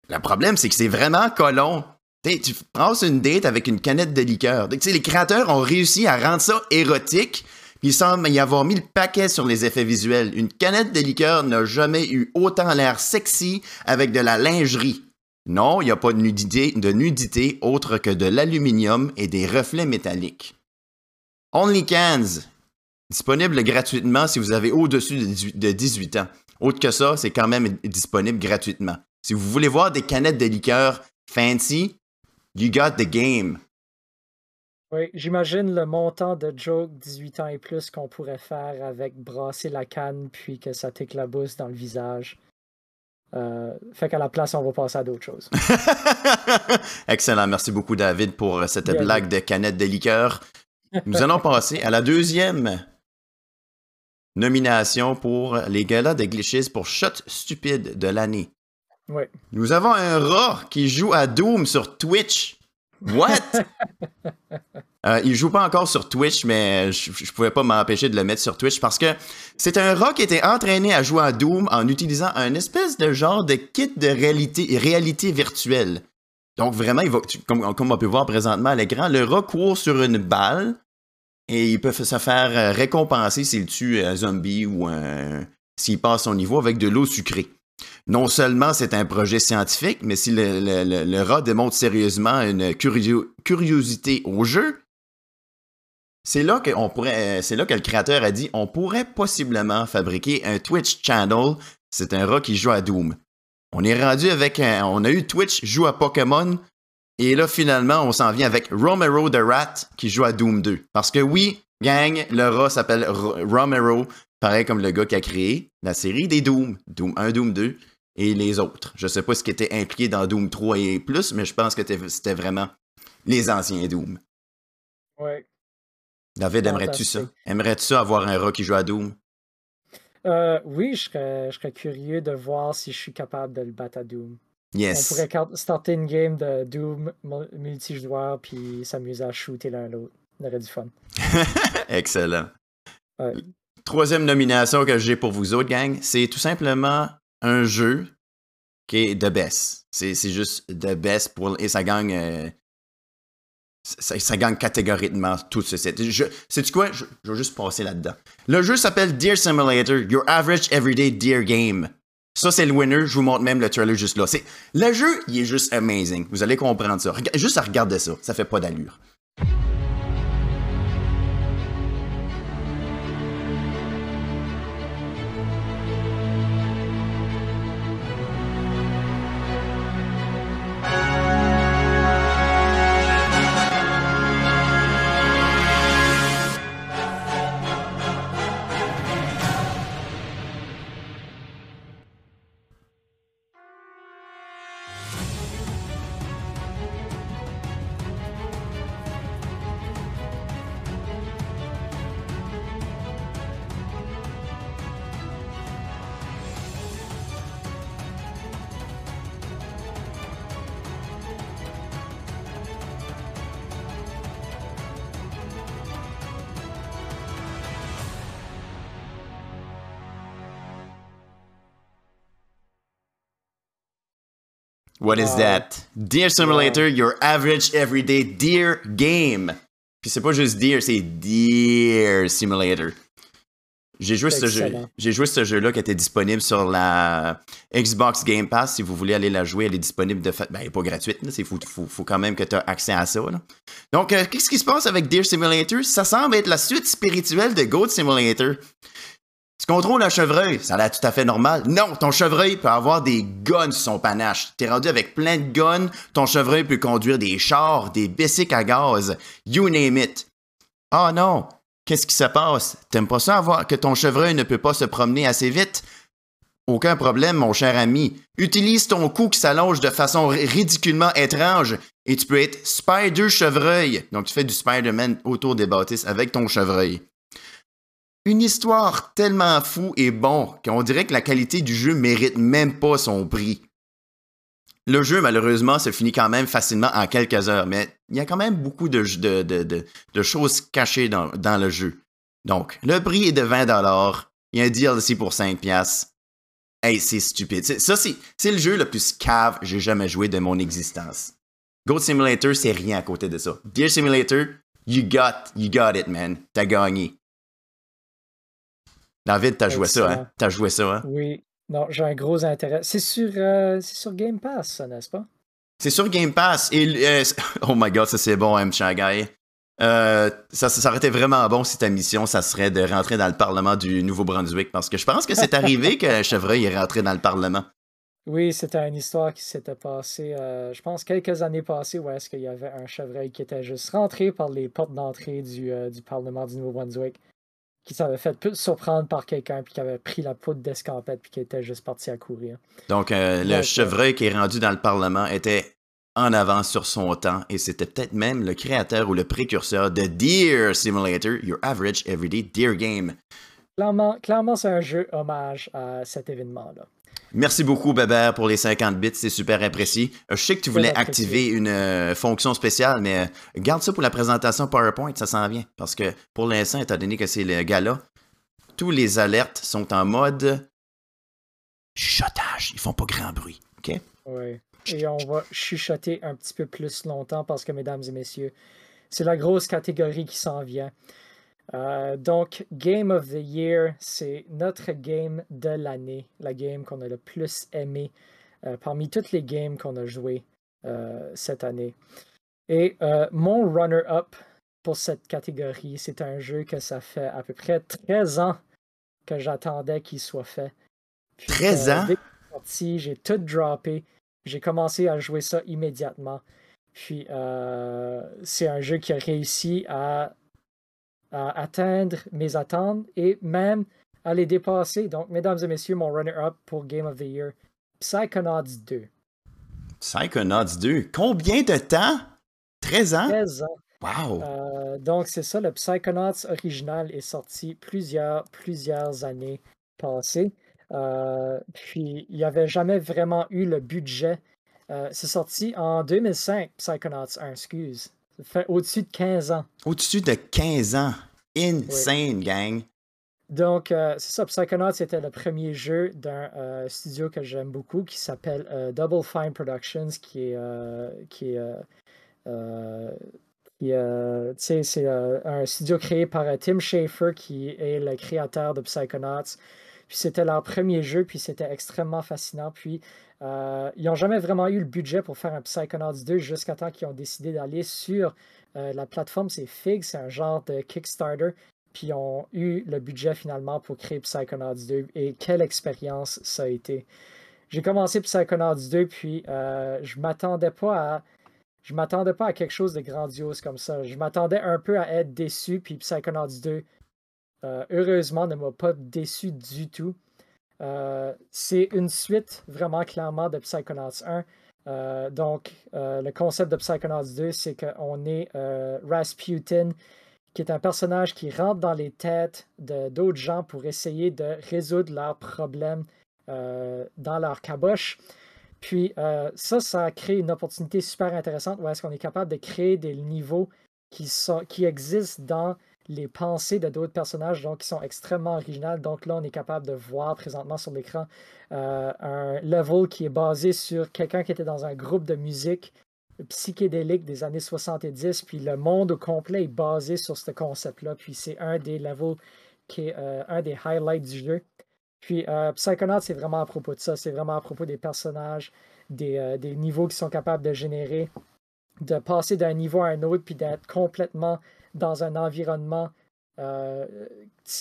Le problème, c'est que c'est vraiment colon. Tu passes une date avec une canette de liqueur. Sais, les créateurs ont réussi à rendre ça érotique. Puis il semble y avoir mis le paquet sur les effets visuels. Une canette de liqueur n'a jamais eu autant l'air sexy avec de la lingerie. Non, il n'y a pas de nudité, de nudité autre que de l'aluminium et des reflets métalliques. Only Cans, disponible gratuitement si vous avez au-dessus de 18 de 18 ans. Autre que ça, c'est quand même disponible gratuitement. Si vous voulez voir des canettes de liqueur fancy, you got the game. Oui, j'imagine le montant de joke 18 ans et plus qu'on pourrait faire avec brasser la canne puis que ça t'éclabousse dans le visage. Euh, fait qu'à la place, on va passer à d'autres choses. [LAUGHS] Excellent. Merci beaucoup, David, pour cette Bien blague de canette de liqueur. Nous allons [LAUGHS] passer à la deuxième nomination pour les galas de glitches pour Shot Stupide de l'année. Oui. Nous avons un rat qui joue à Doom sur Twitch. What? [LAUGHS] Euh, il joue pas encore sur Twitch, mais je, je pouvais pas m'empêcher de le mettre sur Twitch parce que c'est un rat qui était entraîné à jouer à Doom en utilisant un espèce de genre de kit de réalité, réalité virtuelle. Donc vraiment, il va, comme, comme on peut voir présentement à l'écran, le rat court sur une balle et il peut se faire euh, récompenser s'il tue un zombie ou un, s'il passe son niveau avec de l'eau sucrée. Non seulement c'est un projet scientifique, mais si le, rat démontre sérieusement une curio- curiosité au jeu, c'est là, que on pourrait, euh, c'est là que le créateur a dit on pourrait possiblement fabriquer un Twitch channel. C'est un rat qui joue à Doom. On est rendu avec un, on a eu Twitch joue à Pokémon et là finalement on s'en vient avec Romero the Rat qui joue à Doom 2. Parce que oui, gang, le rat s'appelle Ro- Romero, pareil comme le gars qui a créé la série des Doom, Doom 1, Doom 2 et les autres. Je sais pas ce qui était impliqué dans Doom 3 et plus, mais je pense que c'était vraiment les anciens Doom. Ouais. David, aimerais-tu ça? Aimerais-tu ça avoir un rat qui joue à Doom? Euh, oui, je serais, je serais curieux de voir si je suis capable de le battre à Doom. On Yes. pourrait car- starter une game de Doom mu- multijoueur puis s'amuser à shooter l'un l'autre. On aurait du fun. [LAUGHS] Excellent. Ouais. Troisième nomination que j'ai pour vous autres, gang, c'est tout simplement un jeu qui est the best. C'est juste the best pour, et ça gagne. euh, ça, gagne catégoriquement tout ce set. Sais-tu quoi? Je, vais juste passer là-dedans. Le jeu s'appelle Deer Simulator, Your Average Everyday Deer Game. Ça, c'est le winner. Je vous montre même le trailer juste là. Le jeu, il est juste amazing. Vous allez comprendre ça. Juste à regarder ça. Ça fait pas d'allure. What is Wow. that? Deer Simulator, your average everyday deer game. Puis c'est pas juste Deer, c'est Deer Simulator. J'ai joué ce jeu. J'ai joué ce jeu-là qui était disponible sur la Xbox Game Pass. Si vous voulez aller la jouer, elle est disponible de fait. Ben, elle est pas gratuite. C'est faut, faut, faut quand même que tu aies accès à ça. là. Donc, euh, qu'est-ce qui se passe avec Deer Simulator? Ça semble être la suite spirituelle de Goat Simulator. Tu contrôles un chevreuil, ça a l'air tout à fait normal. Non, ton chevreuil peut avoir des guns sur son panache. T'es rendu avec plein de guns, ton chevreuil peut conduire des chars, des bicycles à gaz, you name it. Ah non, qu'est-ce qui se passe? T'aimes pas ça avoir que ton chevreuil ne peut pas se promener assez vite? Aucun problème, mon cher ami. Utilise ton cou qui s'allonge de façon ri- ridiculement étrange et tu peux être Spider Chevreuil. Donc tu fais du Spider-Man autour des bâtisses avec ton chevreuil. Une histoire tellement fou et bon qu'on dirait que la qualité du jeu mérite même pas son prix. Le jeu, malheureusement, se finit quand même facilement en quelques heures, mais il y a quand même beaucoup de, choses cachées dans, le jeu. Donc, le prix est de 20$. Il y a un DLC pour 5$. Hey, c'est stupide. Ça, c'est le jeu le plus cave que j'ai jamais joué de mon existence. Goat Simulator, c'est rien à côté de ça. Deer Simulator, you got, you got it, man. T'as gagné. David, t'as joué ça, hein? T'as joué ça, hein? Oui. Non, j'ai un gros intérêt. C'est sur, euh, sur Game Pass, ça, n'est-ce pas? C'est sur Game Pass. Et, euh, [LAUGHS] oh my god, ça c'est bon, M. Shanghai. Euh, ça, ça aurait été vraiment bon si ta mission, ça serait de rentrer dans le Parlement du Nouveau-Brunswick. Parce que je pense que c'est [LAUGHS] arrivé que Chevreuil est rentré dans le Parlement. Oui, c'était une histoire qui s'était passée, euh, je pense, quelques années passées, où est-ce qu'il y avait un chevreuil qui était juste rentré par les portes d'entrée du, euh, du Parlement du Nouveau-Brunswick, qui s'avait fait plus surprendre par quelqu'un, puis qui avait pris la poudre d'escampette, puis qui était juste parti à courir. Donc, euh, le Donc, euh, chevreuil qui est rendu dans le Parlement était en avance sur son temps et c'était peut-être même le créateur ou le précurseur de Deer Simulator, Your Average Everyday Deer Game. Clairement, clairement c'est un jeu hommage à cet événement-là. Merci beaucoup, Bébert, pour les 50 bits. C'est super apprécié. Euh, Je sais que tu voulais activer une euh, fonction spéciale, mais euh, garde ça pour la présentation PowerPoint, ça s'en vient. Parce que pour l'instant, étant donné que c'est le gala, tous les alertes sont en mode chuchotage. Ils font pas grand bruit. OK? Oui. Et on va chuchoter un petit peu plus longtemps parce que, mesdames et messieurs, c'est la grosse catégorie qui s'en vient. Euh, donc, Game of the Year, c'est notre game de l'année, la game qu'on a le plus aimé euh, parmi toutes les games qu'on a jouées euh, cette année. Et mon runner-up pour cette catégorie, c'est un jeu que ça fait à peu près 13 ans que j'attendais qu'il soit fait. Puis, 13 euh, ans? dès qu'il est sorti, j'ai tout droppé. J'ai commencé à jouer ça immédiatement. Puis c'est un jeu qui a réussi à, à atteindre mes attentes et même à les dépasser. Donc, mesdames et messieurs, mon runner-up pour Game of the Year, Psychonauts 2. Psychonauts 2. Combien de temps? 13 ans? 13 ans. Wow! Euh, donc, c'est ça, le Psychonauts original est sorti plusieurs, plusieurs années passées. Euh, puis, il n'y avait jamais vraiment eu le budget. Euh, c'est sorti en 2005, Psychonauts 1, excuse. Ça fait au-dessus de 15 ans. Au-dessus de 15 ans. Insane, gang. Donc, euh, c'est ça, Psychonauts, c'était le premier jeu d'un euh, studio que j'aime beaucoup qui s'appelle euh, Double Fine Productions, qui est, qui c'est un studio créé par Tim Schafer, qui est le créateur de Psychonauts. Puis c'était leur premier jeu, puis c'était extrêmement fascinant. Puis ils n'ont jamais vraiment eu le budget pour faire un Psychonauts 2 jusqu'à temps qu'ils ont décidé d'aller sur euh, la plateforme, c'est Fig, c'est un genre de Kickstarter puis ils ont eu le budget finalement pour créer Psychonauts 2 et quelle expérience ça a été. J'ai commencé Psychonauts 2 puis euh, je m'attendais pas à je m'attendais pas à quelque chose de grandiose comme ça. Je m'attendais un peu à être déçu puis Psychonauts 2 euh, heureusement ne m'a pas déçu du tout. C'est une suite vraiment clairement de Psychonauts 1. Euh, donc, euh, le concept de Psychonauts 2, c'est qu'on est euh, Rasputin, qui est un personnage qui rentre dans les têtes d'autres gens pour essayer de résoudre leurs problèmes dans leur caboche. Puis ça, ça crée une opportunité super intéressante où est-ce qu'on est capable de créer des niveaux qui existent dans les pensées de d'autres personnages, donc qui sont extrêmement originales. Donc là, on est capable de voir présentement sur l'écran euh, un level qui est basé sur quelqu'un qui était dans un groupe de musique psychédélique des années 70, puis le monde au complet est basé sur ce concept-là. Puis c'est un des levels qui est euh, un des highlights du jeu. Puis euh, Psychonaut, c'est vraiment à propos de ça. C'est vraiment à propos des personnages, des, des niveaux qui sont capables de générer, de passer d'un niveau à un autre, puis d'être complètement dans un environnement euh,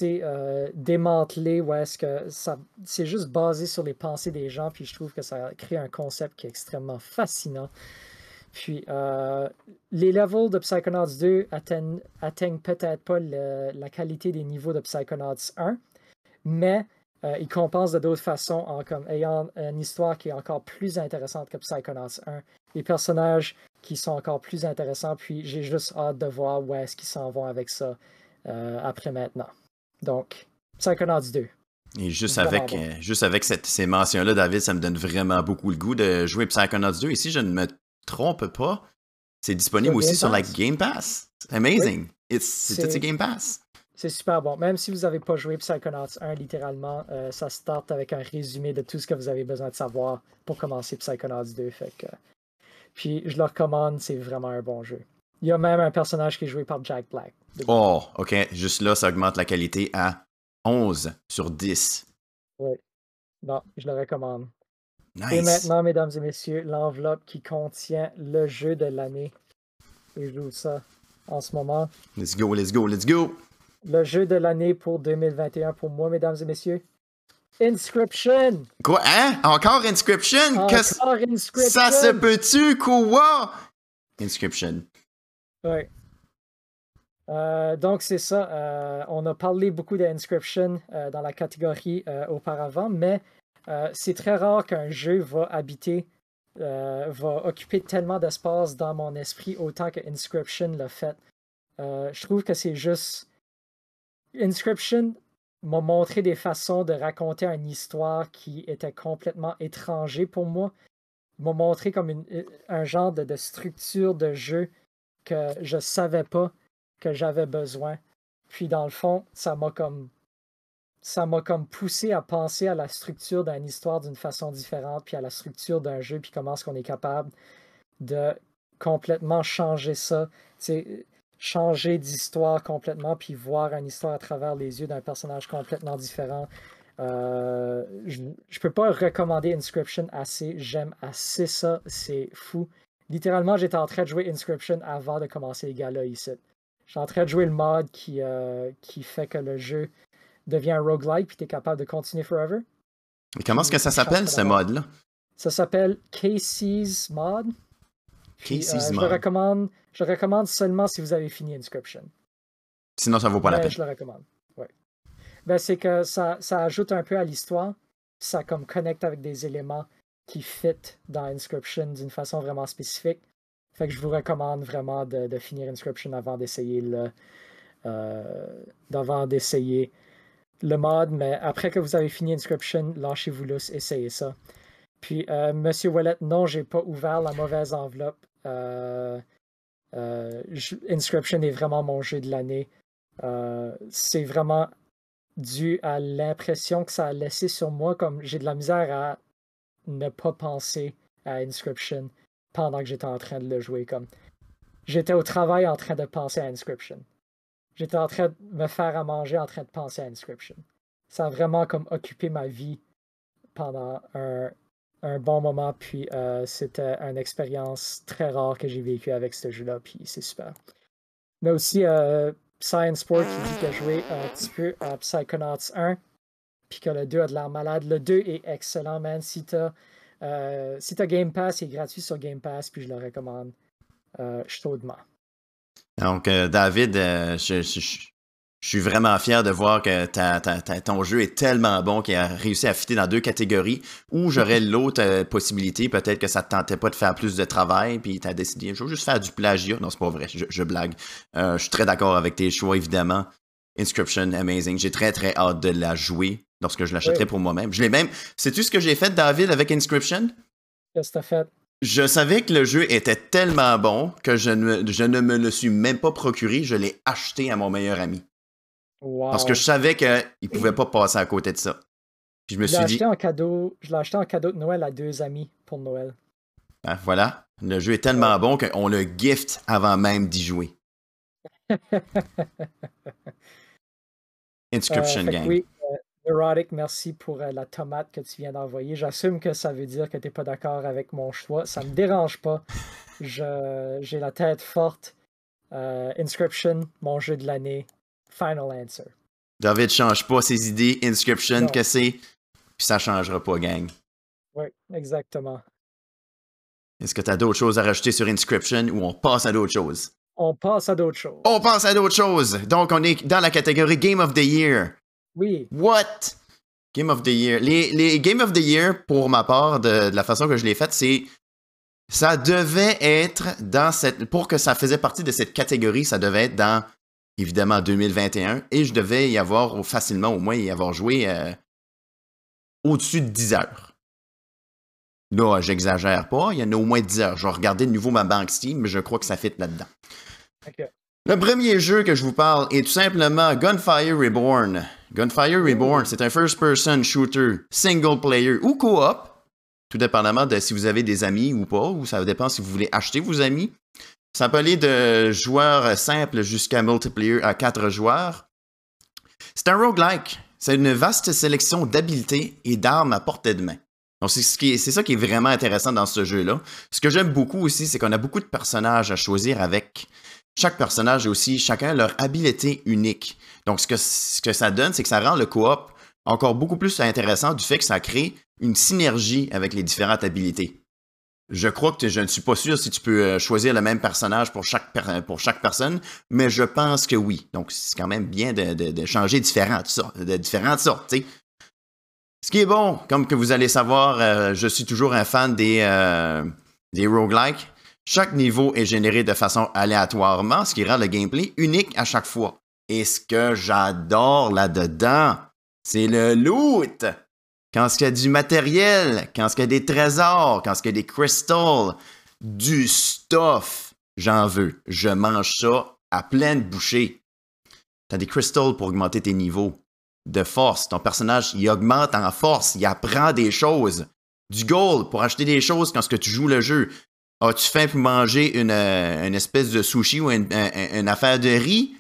euh, démantelé ou est-ce que ça c'est juste basé sur les pensées des gens puis je trouve que ça crée un concept qui est extrêmement fascinant. Puis euh, les levels de Psychonauts 2 atteignent, atteignent peut-être pas la qualité des niveaux de Psychonauts 1 mais euh, ils compensent de d'autres façons en comme ayant une histoire qui est encore plus intéressante que Psychonauts 1 les personnages qui sont encore plus intéressants. Puis j'ai juste hâte de voir où est-ce qu'ils s'en vont avec ça euh, après maintenant. Donc, Psychonauts 2. Et juste avec, euh, juste avec cette, ces mentions-là, David, ça me donne vraiment beaucoup le goût de jouer Psychonauts 2. Et si je ne me trompe pas, c'est disponible aussi sur la Game Pass. C'est amazing. C'est Game Pass. C'est super bon. Même si vous n'avez pas joué Psychonauts 1, littéralement, euh, ça start avec un résumé de tout ce que vous avez besoin de savoir pour commencer Psychonauts 2. Fait que puis je le recommande, c'est vraiment un bon jeu. Il y a même un personnage qui est joué par Jack Black. Oh, ok. Juste là, ça augmente la qualité à 11 sur 10. Oui. Non, je le recommande. Nice. Et maintenant, mesdames et messieurs, l'enveloppe qui contient le jeu de l'année. Et je joue ça en ce moment. Let's go, let's go, let's go. Le jeu de l'année pour 2021 pour moi, mesdames et messieurs. Inscription. Quoi? Hein? Encore Inscription? Encore Inscription. Ça se peut-tu? Quoi? Inscription. Oui. Euh, donc, c'est ça. Euh, on a parlé beaucoup d'Inscription euh, dans la catégorie auparavant, mais c'est très rare qu'un jeu va habiter, va occuper tellement d'espace dans mon esprit autant que Inscription l'a fait. je trouve que c'est juste. Inscription m'a montré des façons de raconter une histoire qui était complètement étranger pour moi. M'a montré comme un genre de, structure de jeu que je savais pas que j'avais besoin. Puis dans le fond, ça m'a comme ça m'a comme poussé à penser à la structure d'une histoire d'une façon différente, puis à la structure d'un jeu, puis comment est-ce qu'on est capable de complètement changer ça. Changer d'histoire complètement, puis voir une histoire à travers les yeux d'un personnage complètement différent. Euh, je ne peux pas recommander Inscription assez. J'aime assez ça. C'est fou. Littéralement, j'étais en train de jouer Inscription avant de commencer les gars-là ici. J'étais en train de jouer le mode qui, euh, qui fait que le jeu devient un roguelike puis tu es capable de continuer forever. Et comment est-ce que ça s'appelle, ce mode-là? Ça s'appelle Casey's Mod. Euh, Mod. Je le recommande je le recommande seulement si vous avez fini Inscription. Sinon, ça vaut pas la peine. Je le recommande. Ben, c'est que ça, ça ajoute un peu à l'histoire. Ça comme connecte avec des éléments qui fit dans Inscription d'une façon vraiment spécifique. Fait que je vous recommande vraiment de, finir Inscription avant d'essayer le. Euh, d'essayer le mode, mais après que vous avez fini Inscription, lâchez-vous là, essayez ça. Puis, euh, Monsieur Wallet, non, j'ai pas ouvert la mauvaise enveloppe. Euh, euh, Inscription est vraiment mon jeu de l'année. C'est vraiment dû à l'impression que ça a laissé sur moi, comme j'ai de la misère à ne pas penser à Inscription pendant que j'étais en train de le jouer. Comme j'étais au travail en train de penser à Inscription. J'étais en train de me faire à manger en train de penser à Inscription. Ça a vraiment comme occupé ma vie pendant un, un bon moment, puis euh, c'était une expérience très rare que j'ai vécue avec ce jeu-là, puis c'est super. Mais aussi, euh, Science Sport qui dit qu'il a joué un petit peu à Psychonauts 1, puis que le 2 a de l'air malade. Le 2 est excellent, man. Si t'as euh, si Game Pass, il est gratuit sur Game Pass, puis je le recommande chaudement. Donc, David, je, je suis vraiment fier de voir que ton jeu est tellement bon qu'il a réussi à fitter dans deux catégories où j'aurais [LAUGHS] l'autre euh, possibilité, peut-être que ça te tentait pas de faire plus de travail, puis tu as décidé, je veux juste faire du plagiat. Non, c'est pas vrai, je, blague. Euh, je suis très d'accord avec tes choix, évidemment. Inscription, amazing. J'ai très, très hâte de la jouer lorsque je l'achèterai pour moi-même. Je l'ai même. Sais-tu ce que j'ai fait, David, avec Inscription? Qu'est-ce que t'as fait? Je savais que le jeu était tellement bon que je ne, je ne me le suis même pas procuré. Je l'ai acheté à mon meilleur ami. Wow. Parce que je savais qu'il ne pouvait pas passer à côté de ça. Puis je me Je l'ai suis dit, acheté en cadeau. Je l'ai acheté en cadeau de Noël à deux amis pour Noël. ah, voilà, le jeu est tellement bon qu'on le gift avant même d'y jouer. [LAUGHS] Inscription Euh, Gang. Oui, euh, Neurotic, merci pour euh, la tomate que tu viens d'envoyer. J'assume que ça veut dire que tu n'es pas d'accord avec mon choix. Ça me dérange pas. [LAUGHS] J'ai la tête forte. Euh, Inscription, mon jeu de l'année. Final answer. David change pas ses idées. Inscription, Non. que c'est? Puis ça changera pas, gang. Oui, exactement. Est-ce que tu as d'autres choses à rajouter sur Inscription ou on passe à d'autres choses? On passe à d'autres choses. On passe à d'autres choses. Donc, on est dans la catégorie Game of the Year. Oui, What? Game of the Year. Les, les Game of the Year, pour ma part, de, de la façon que je l'ai faite, c'est. Ça devait être dans cette. Pour que ça faisait partie de cette catégorie, ça devait être dans, évidemment, 2021. Et je devais y avoir, facilement, au moins, y avoir joué euh, au-dessus de 10 heures. Là, j'exagère pas. Il y en a au moins 10 heures. Je vais regarder de nouveau ma banque Steam, mais je crois que ça fit là-dedans. Le premier jeu que je vous parle est tout simplement Gunfire Reborn. Gunfire Reborn, c'est un first-person shooter, single player ou co-op, tout dépendamment de si vous avez des amis ou pas, ou ça dépend si vous voulez acheter vos amis. Ça peut aller de joueurs simples jusqu'à multiplayer à 4 joueurs. C'est un roguelike. C'est une vaste sélection d'habiletés et d'armes à portée de main. Donc, c'est ce ça qui est vraiment intéressant dans ce jeu-là. Ce que j'aime beaucoup aussi, c'est qu'on a beaucoup de personnages à choisir avec. Chaque personnage a aussi chacun leur habileté unique. Donc, ce que, ce que ça donne, c'est que ça rend le coop encore beaucoup plus intéressant du fait que ça crée une synergie avec les différentes habilités. Je crois que je ne suis pas sûr si tu peux euh, choisir le même personnage pour chaque, pour chaque personne, mais je pense que oui. Donc, c'est quand même bien de, de- de changer différentes sortes, de différentes sortes. Ce qui est bon, comme que vous allez savoir, euh, je suis toujours un fan des, euh, des roguelikes. Chaque niveau est généré de façon aléatoirement, ce qui rend le gameplay unique à chaque fois. Et ce que j'adore là-dedans, c'est le loot. Quand il y a du matériel, quand il y a des trésors, quand il y a des crystals, du stuff, j'en veux. Je mange ça à pleine bouchée. T'as des crystals pour augmenter tes niveaux de force. Ton personnage, il augmente en force, il apprend des choses. Du gold pour acheter des choses quand ce tu joues le jeu. As-tu faim pour manger une, euh, espèce de sushi ou une, un- une affaire de riz?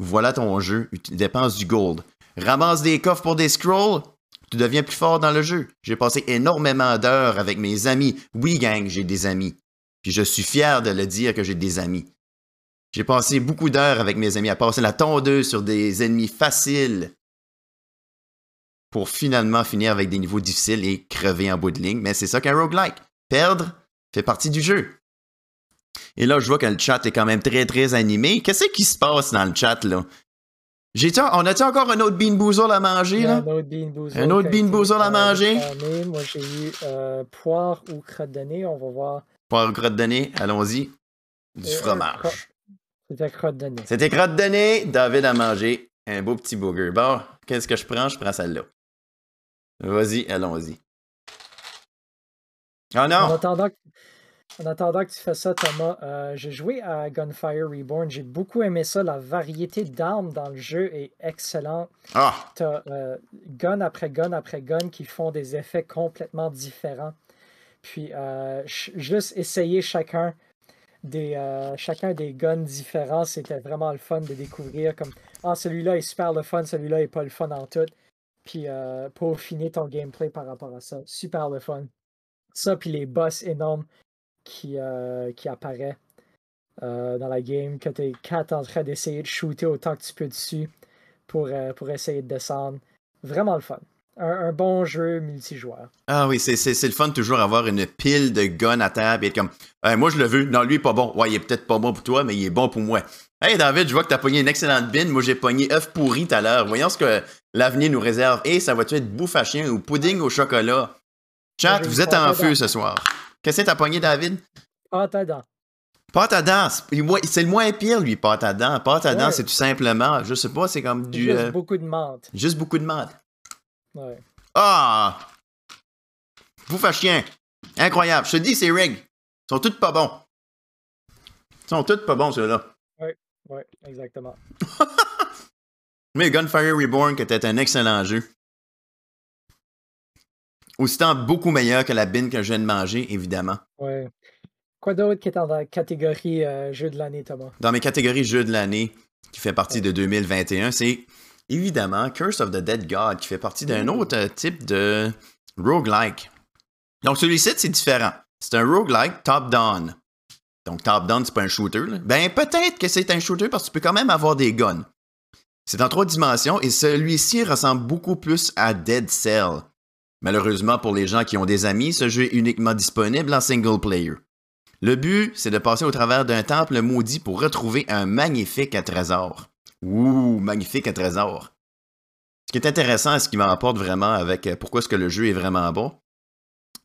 Voilà ton jeu. Tu dépenses du gold. Ramasse des coffres pour des scrolls? Tu deviens plus fort dans le jeu. J'ai passé énormément d'heures avec mes amis. Oui, gang, j'ai des amis. Puis je suis fier de le dire que j'ai des amis. J'ai passé beaucoup d'heures avec mes amis à passer la tondeuse sur des ennemis faciles pour finalement finir avec des niveaux difficiles et crever en bout de ligne. Mais c'est ça qu'un roguelike. Perdre fait partie du jeu. Et là, je vois que le chat est quand même très, très animé. Qu'est-ce qui se passe dans le chat, là? On a-tu encore un autre Bean Boozle à manger, là? un autre Bean Boozled Un autre Bean à manger? Moi, j'ai eu euh, poire ou crotte de nez. On va voir. Poire crotte de nez, allons-y. Du Euh, fromage. C'était crotte de nez. C'était crotte de nez, David a mangé un beau petit booger. Bon, qu'est-ce que je prends? Je prends celle-là. Vas-y, allons-y. Oh En non! attendant, en attendant que tu fais ça, Thomas, euh, j'ai joué à Gunfire Reborn. J'ai beaucoup aimé ça. La variété d'armes dans le jeu est excellente. Ah! T'as euh, gun après gun après gun qui font des effets complètement différents. Puis euh, juste essayer chacun des, chacun des guns différents, c'était vraiment le fun de découvrir comme Ah, celui-là est super le fun, celui-là est pas le fun en tout. Puis euh, peaufiner ton gameplay par rapport à ça. Super le fun. Ça, puis les boss énormes qui, euh, qui apparaissent euh, dans la game, que tu es en train d'essayer de shooter autant que tu peux dessus pour, euh, pour essayer de descendre. Vraiment le fun. Un, un bon jeu multijoueur. Ah oui, c'est, le fun de toujours avoir une pile de guns à table et être comme Moi je le veux. Non, lui il est pas bon. Ouais, il est peut-être pas bon pour toi, mais il est bon pour moi. Hey David, je vois que t'as pogné une excellente bin. Moi j'ai pogné œuf pourri tout à l'heure. Voyons ce que l'avenir nous réserve. Et ça va-tu être bouffe à chien ou pudding au chocolat? Chat, vous êtes en feu ce soir. Qu'est-ce que t'as pogné, David? Pâte à dents. Pâte à dents. C'est le moins pire, lui, pâte à dents. Pâte à dents, Ouais. c'est tout simplement, je sais pas, c'est comme du. Juste euh, beaucoup de menthe. juste beaucoup de menthe. Ouais. Ah! Bouffe à chien. Incroyable. Je te dis, c'est rig. Ils sont tous pas bons. Ils sont tous pas bons, ceux-là. Oui, exactement. [LAUGHS] Mais Gunfire Reborn, qui était un excellent jeu. Aussi temps beaucoup meilleur que la bin que je viens de manger, évidemment. Ouais. Quoi d'autre qui est dans la catégorie euh, jeu de l'année, Thomas? Dans mes catégories jeux de l'année, qui fait partie de 2021, c'est évidemment Curse of the Dead God, qui fait partie d'un autre type de roguelike. Donc celui-ci, c'est différent. C'est un roguelike top-down. Donc top-down, c'est pas un shooter. là. Ben peut-être que c'est un shooter parce que tu peux quand même avoir des guns. C'est en trois dimensions et celui-ci ressemble beaucoup plus à Dead Cell. Malheureusement pour les gens qui ont des amis, ce jeu est uniquement disponible en single player. Le but, c'est de passer au travers d'un temple maudit pour retrouver un magnifique trésor. Ouh, magnifique trésor. Ce qui est intéressant, ce qui m'emporte vraiment avec euh, pourquoi est-ce que le jeu est vraiment bon,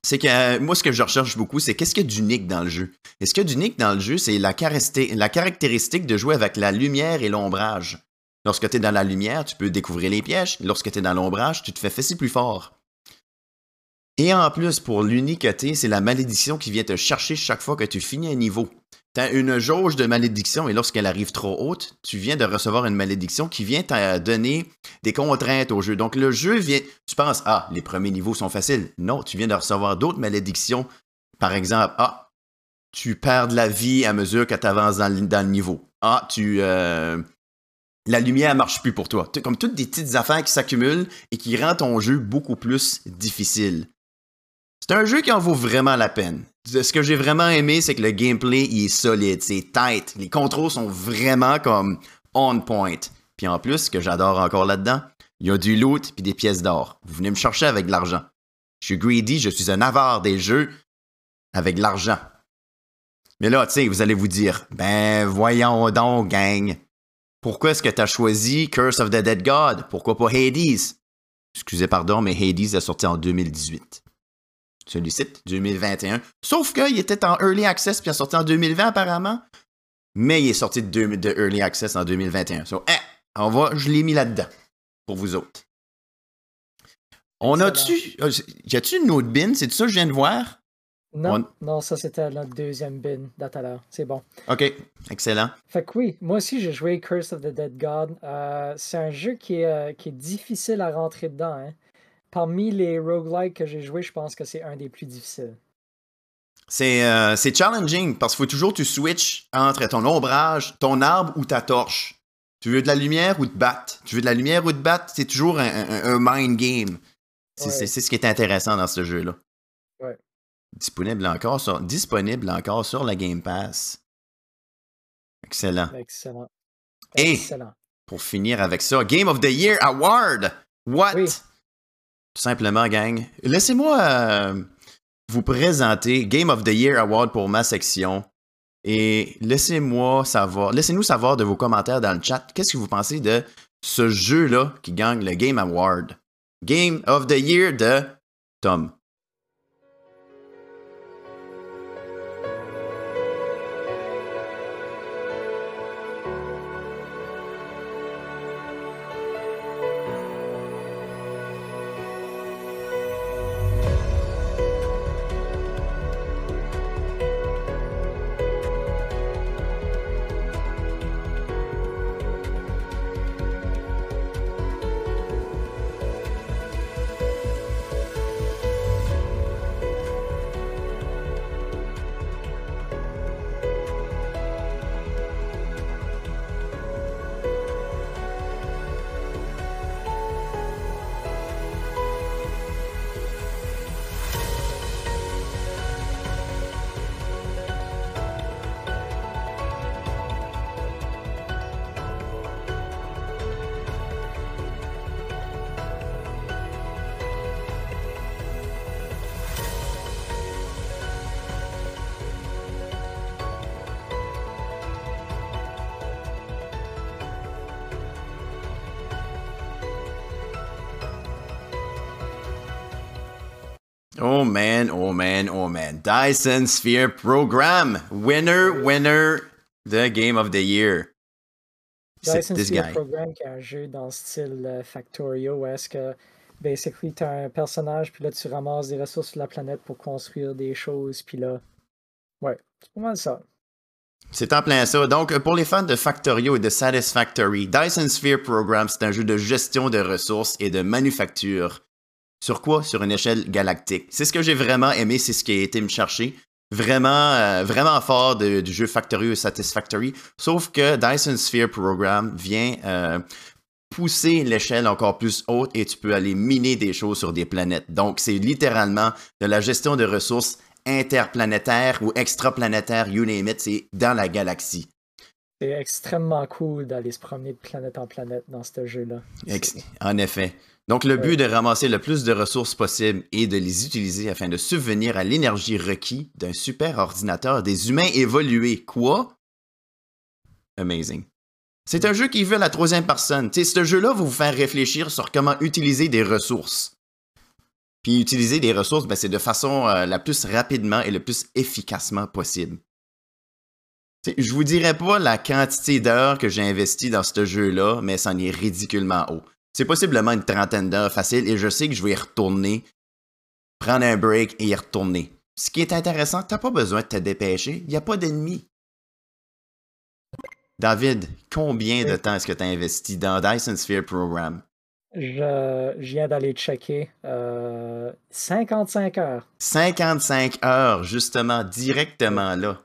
c'est que euh, moi, ce que je recherche beaucoup, c'est qu'est-ce qu'il y a d'unique dans le jeu? Et ce qu'il y a d'unique dans le jeu, c'est la caractéristique de jouer avec la lumière et l'ombrage. Lorsque tu es dans la lumière, tu peux découvrir les pièges. Lorsque tu es dans l'ombrage, tu te fais fesser plus fort. Et en plus, pour l'uniqueté, c'est la malédiction qui vient te chercher chaque fois que tu finis un niveau. Tu as une jauge de malédiction et lorsqu'elle arrive trop haute, tu viens de recevoir une malédiction qui vient te donner des contraintes au jeu. Donc le jeu vient, tu penses, ah, les premiers niveaux sont faciles. Non, tu viens de recevoir d'autres malédictions. Par exemple, ah, tu perds de la vie à mesure que tu avances dans, le- niveau. Ah, tu... euh, la lumière marche plus pour toi. Comme toutes des petites affaires qui s'accumulent et qui rendent ton jeu beaucoup plus difficile. C'est un jeu qui en vaut vraiment la peine. Ce que j'ai vraiment aimé, c'est que le gameplay il est solide, c'est tight. Les contrôles sont vraiment comme on point. Puis en plus, ce que j'adore encore là-dedans, il y a du loot puis des pièces d'or. Vous venez me chercher avec de l'argent. Je suis greedy, je suis un avare des jeux avec de l'argent. Mais là, tu sais, vous allez vous dire, ben voyons donc, gang. Pourquoi est-ce que tu as choisi Curse of the Dead God? Pourquoi pas Hades? Excusez pardon, mais Hades est sorti en 2018. Celui-ci, 2021. Sauf qu'il était en Early Access puis il est sorti en 2020 apparemment. Mais il est sorti de, deux- de Early Access en 2021. So, on va, je l'ai mis là-dedans pour vous autres. On a-tu. euh, Y a-tu une autre bin? C'est ça que je viens de voir? Non, On- non, ça c'était notre deuxième bin d'à tout à l'heure. C'est bon. OK, excellent. Fait que oui, moi aussi j'ai joué Curse of the Dead God. Euh, c'est un jeu qui est, euh, qui est difficile à rentrer dedans. hein. Parmi les roguelikes que j'ai joué, je pense que c'est un des plus difficiles. C'est euh, c'est challenging parce qu'il faut toujours que tu switches entre ton ombrage, ton arbre ou ta torche. Tu veux de la lumière ou te battre? Tu veux de la lumière ou te battre? C'est toujours un, un- un mind game. C'est Ouais. ce qui est intéressant dans ce jeu-là. Ouais. Disponible encore sur, disponible encore sur la Game Pass. Excellent. Excellent. Et- Excellent. Pour finir avec ça, Game of the Year Award. What? Oui. Tout simplement, gang. Laissez-moi euh, vous présenter Game of the Year Award pour ma section. Et laissez-moi savoir, laissez-nous savoir de vos commentaires dans le chat. Qu'est-ce que vous pensez de ce jeu-là qui gagne le Game Award? Game of the Year de Tom. Dyson Sphere Program. Winner, winner, the Game of the Year. Dyson Sphere guy. Program qui est un jeu dans le style euh, Factorio où est-ce que basically, tu as un personnage, puis là, tu ramasses des ressources sur la planète pour construire des choses, puis là, ouais, c'est pas mal ça. C'est en plein ça. Donc, pour les fans de Factorio et de Satisfactory, Dyson Sphere Program, c'est un jeu de gestion de ressources et de manufacture. Sur quoi? Sur une échelle galactique. C'est ce que j'ai vraiment aimé, c'est ce qui a été me chercher. Vraiment, euh, vraiment fort du jeu Factorio et Satisfactory. Sauf que Dyson Sphere Program vient euh, pousser l'échelle encore plus haute et tu peux aller miner des choses sur des planètes. Donc, c'est littéralement de la gestion de ressources interplanétaires ou extraplanétaires, you name it, c'est dans la galaxie. C'est extrêmement cool d'aller se promener de planète en planète dans ce jeu-là. En effet. Donc, le but est de ramasser le plus de ressources possible et de les utiliser afin de subvenir à l'énergie requise d'un super ordinateur des humains évolués. Quoi? Amazing. C'est un jeu qui veut la troisième personne. sais, ce jeu-là va vous faire réfléchir sur comment utiliser des ressources. Puis utiliser des ressources, ben, c'est de façon euh, la plus rapidement et le plus efficacement possible. T'sais, je vous dirais pas la quantité d'heures que j'ai investi dans ce jeu-là, mais c'en est ridiculement haut. C'est possiblement une trentaine d'heures facile et je sais que je vais y retourner, prendre un break et y retourner. Ce qui est intéressant, t'as pas besoin de te dépêcher, il n'y a pas d'ennemis. David, combien de temps est-ce que tu as investi dans Dyson Sphere Program? Je, viens d'aller checker. 55 euh, heures. 55 heures, justement, directement là.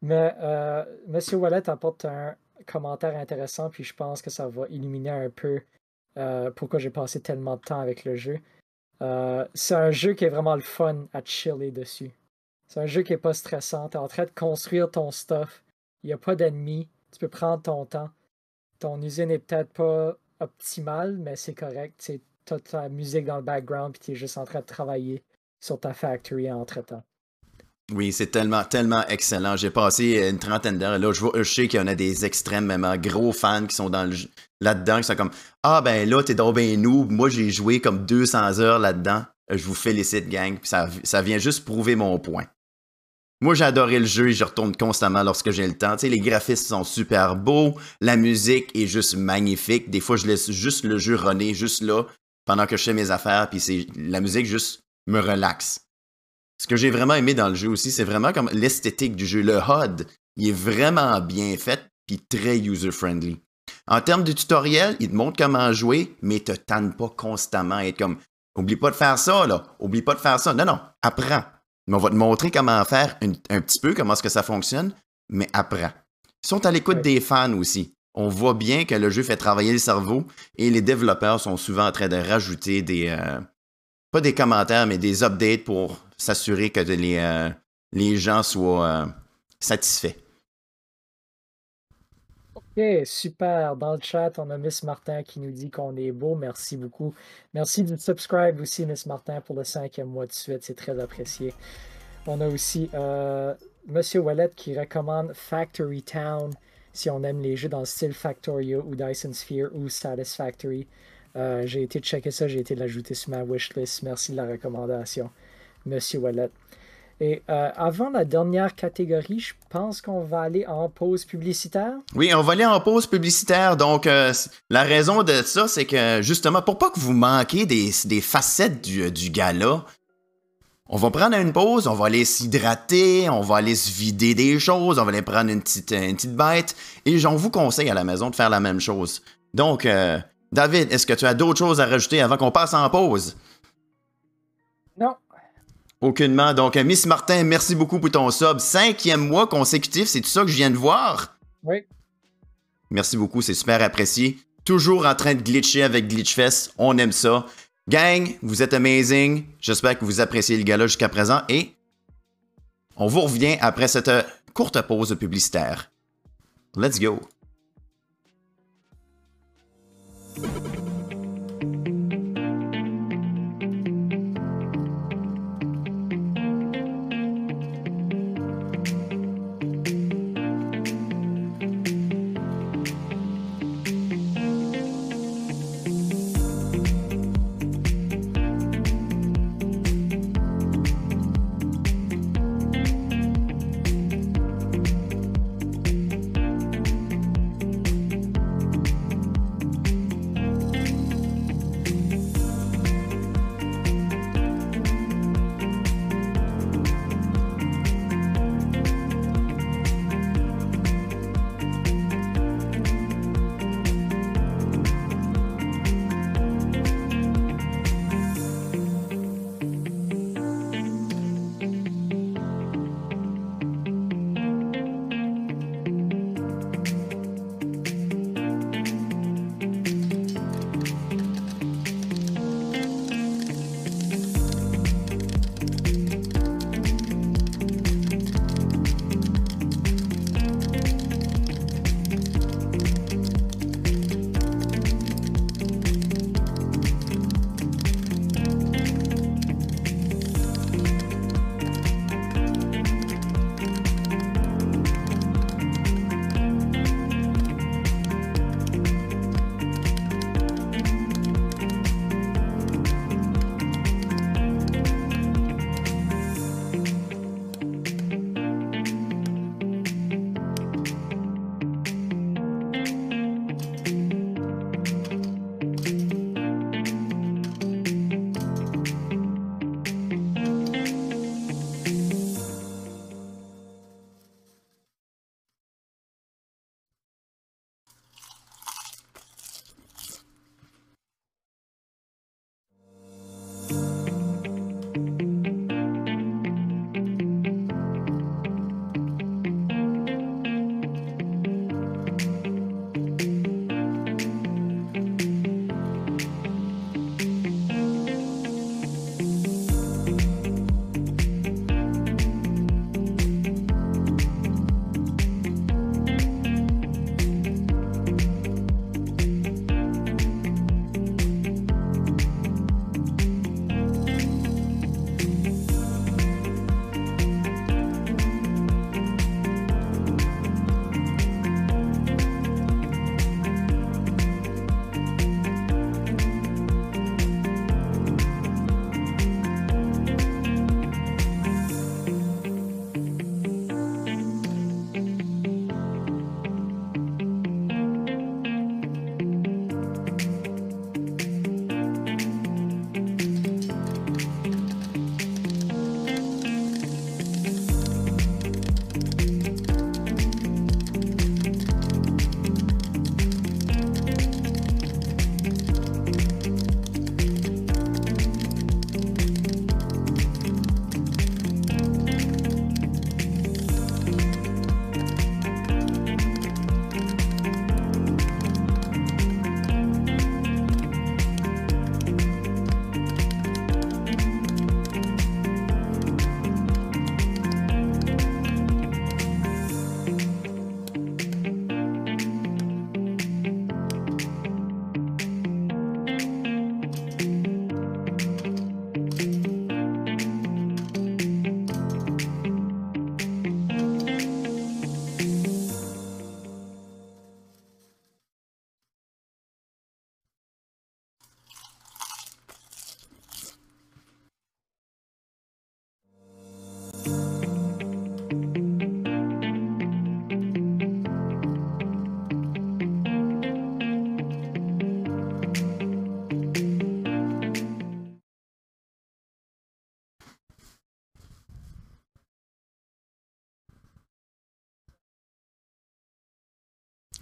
Mais euh, Monsieur Wallet apporte un commentaire intéressant, puis je pense que ça va illuminer un peu euh, pourquoi j'ai passé tellement de temps avec le jeu. c'est un jeu qui est vraiment le fun à chiller dessus. C'est un jeu qui est pas stressant. Tu es en train de construire ton stuff. Il n'y a pas d'ennemis tu peux prendre ton temps. Ton usine est peut-être pas optimale, mais c'est correct. Tu as ta musique dans le background puis tu es juste en train de travailler sur ta factory entre-temps. Oui, c'est tellement, tellement excellent. J'ai passé une trentaine d'heures. Là, je, vois, je sais qu'il y en a des extrêmement gros fans qui sont dans là-dedans, qui sont comme Ah, ben là, t'es dans ben nous. Moi, j'ai joué comme 200 heures là-dedans. Je vous félicite, gang. Ça, vient juste prouver mon point. Moi, j'ai adoré le jeu et je retourne constamment lorsque j'ai le temps. Tu sais, les graphismes sont super beaux, la musique est juste magnifique. Des fois, je laisse juste le jeu runner, juste là, pendant que je fais mes affaires, puis c'est la musique juste me relaxe. Ce que j'ai vraiment aimé dans le jeu aussi, c'est vraiment comme l'esthétique du jeu. Le HUD, il est vraiment bien fait, puis très user-friendly. En termes de tutoriel, il te montre comment jouer, mais te tanne pas constamment être comme Oublie pas de faire ça, là. Oublie pas de faire ça. Non, non, apprends on va te montrer comment faire un petit peu, comment est-ce que ça fonctionne, mais après. Ils sont à l'écoute des fans aussi. On voit bien que le jeu fait travailler le cerveau et les développeurs sont souvent en train de rajouter des. Euh, pas des commentaires, mais des updates pour s'assurer que les, euh, les gens soient euh, satisfaits. Ok, super. Dans le chat, on a Miss Martin qui nous dit qu'on est beau. Merci beaucoup. Merci de subscribe aussi, Miss Martin, pour le cinquième mois de suite. C'est très apprécié. On a aussi euh, Monsieur Wallet qui recommande Factory Town si on aime les jeux dans le style Factorio ou Dyson Sphere ou Satisfactory. Euh, j'ai été checker ça, j'ai été l'ajouter sur ma wishlist. Merci de la recommandation, Monsieur Wallet. Et euh, avant la dernière catégorie, je pense qu'on va aller en pause publicitaire. Oui, on va aller en pause publicitaire. Donc, euh, la raison de ça, c'est que justement, pour pas que vous manquiez des, facettes du, du gala, on va prendre une pause, on va aller s'hydrater, on va aller se vider des choses, on va aller prendre une petite, une petite bête. Et j'en vous conseille à la maison de faire la même chose. Donc, euh, David, est-ce que tu as d'autres choses à rajouter avant qu'on passe en pause? Non, Aucunement. Donc, euh, Miss Martin, merci beaucoup pour ton sub. Cinquième mois consécutif, c'est tout ça que je viens de voir? Oui. Merci beaucoup, c'est super apprécié. Toujours en train de glitcher avec Glitchfest. On aime ça. Gang, vous êtes amazing. J'espère que vous appréciez le gala jusqu'à présent et on vous revient après cette courte pause publicitaire. Let's go.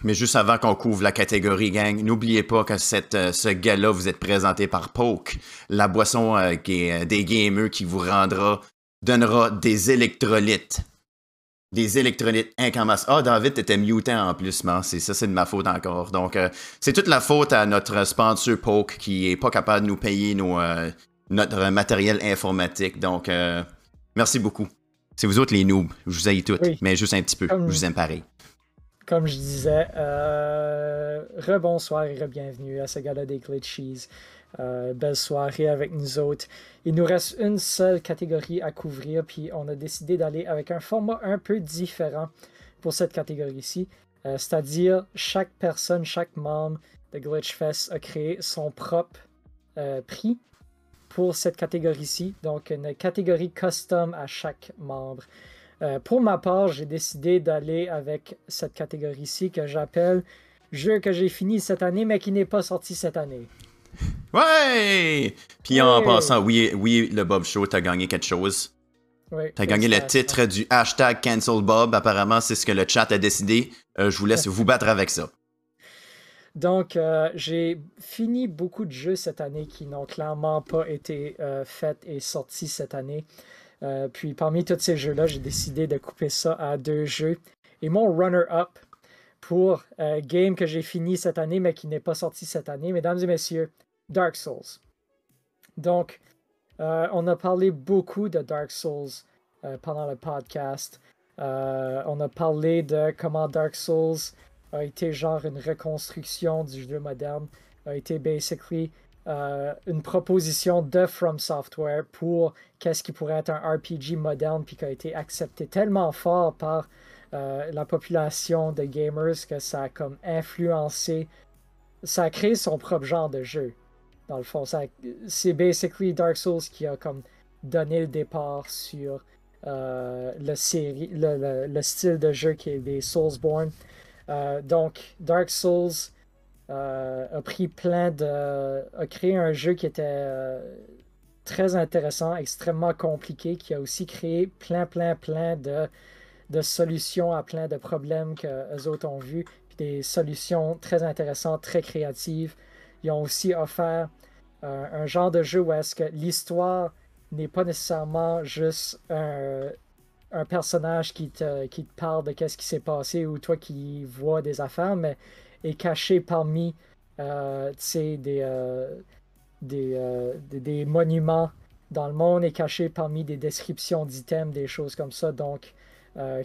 Mais juste avant qu'on couvre la catégorie gang, n'oubliez pas que cette, euh, ce gars-là vous êtes présenté par Poke, la boisson euh, euh, des gamers qui vous rendra, donnera des électrolytes. Des électrolytes incammasses. Ah, David, t'étais muté en plus, man. C'est ça, c'est de ma faute encore. Donc, euh, c'est toute la faute à notre sponsor Poke qui est pas capable de nous payer nos, euh, notre matériel informatique. Donc, merci beaucoup. C'est vous autres les noobs. Je vous haïs toutes, Oui. mais juste un petit peu. Comme- Je vous aime pareil. Comme je disais, euh, rebonsoir et re-bienvenue à ce gala des Glitchies. Euh, belle soirée avec nous autres. Il nous reste une seule catégorie à couvrir, puis on a décidé d'aller avec un format un peu différent pour cette catégorie-ci. Euh, C'est-à-dire, chaque personne, chaque membre de Glitchfest a créé son propre prix pour cette catégorie-ci. Donc, une catégorie custom à chaque membre. Euh, pour ma part, j'ai décidé d'aller avec cette catégorie-ci que j'appelle jeu que j'ai fini cette année mais qui n'est pas sorti cette année. Ouais! Puis en Ouais. passant, oui, oui, le Bob Show, t'as gagné quelque chose. Oui, T'as gagné le titre du hashtag Cancel Bob. Apparemment, c'est ce que le chat a décidé. Euh, je vous laisse vous battre avec ça. Donc, euh, j'ai fini beaucoup de jeux cette année qui n'ont clairement pas été euh, faits et sortis cette année. Euh, puis, parmi tous ces jeux-là, j'ai décidé de couper ça à deux jeux. Et mon runner-up pour euh, game que j'ai fini cette année, mais qui n'est pas sorti cette année, mesdames et messieurs, Dark Souls. Donc, euh, on a parlé beaucoup de Dark Souls euh, pendant le podcast. On a parlé de comment Dark Souls a été genre une reconstruction du jeu moderne, a été basically euh, une proposition de From Software pour qu'est-ce qui pourrait être un RPG moderne, puis qui a été accepté tellement fort par euh, la population de gamers que ça a comme influencé, ça a créé son propre genre de jeu. Dans le fond, c'est basically Dark Souls qui a comme donné le départ sur euh, le, le, le- le style de jeu qui est des Soulsborne. Donc, Dark Souls a pris plein de. a créé un jeu qui était euh, très intéressant, extrêmement compliqué, qui a aussi créé plein, plein, plein de, de solutions à plein de problèmes que autres ont vus, puis des solutions très intéressantes, très créatives. Ils ont aussi offert euh, un genre de jeu où est-ce que l'histoire n'est pas nécessairement juste un, un personnage qui te, qui te parle de qu'est-ce qui s'est passé ou toi qui vois des affaires, mais est caché parmi euh, des, euh, des, euh, des, des monuments dans le monde, est caché parmi des descriptions d'items, des choses comme ça, donc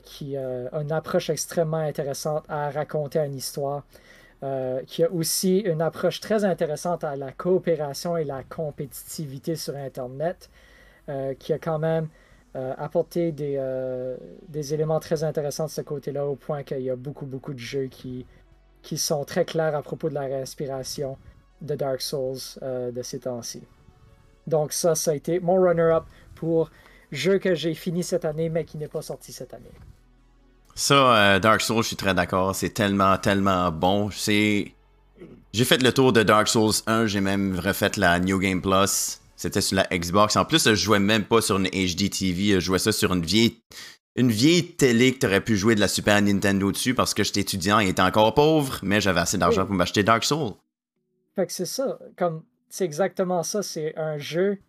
qui a une approche extrêmement intéressante à raconter une histoire. Qui a aussi une approche très intéressante à la coopération et la compétitivité sur Internet, qui a quand même euh, apporté des, des éléments très intéressants de ce côté-là, au point qu'il y a beaucoup, beaucoup de jeux qui, qui sont très clairs à propos de la réinspiration de Dark Souls euh, de ces temps-ci. Donc ça, ça a été mon runner-up pour jeu que j'ai fini cette année, mais qui n'est pas sorti cette année. Ça, euh, Dark Souls, je suis très d'accord. C'est tellement, tellement bon. C'est... J'ai fait le tour de Dark Souls 1. J'ai même refait la New Game Plus. C'était sur la Xbox. En plus, je jouais même pas sur une HD TV. Je jouais ça sur une vieille, une vieille télé que t'aurais pu jouer de la Super Nintendo dessus parce que j'étais étudiant et était encore pauvre, mais j'avais assez d'argent Oui. pour m'acheter Dark Souls. Fait que c'est ça, comme c'est exactement ça, c'est un jeu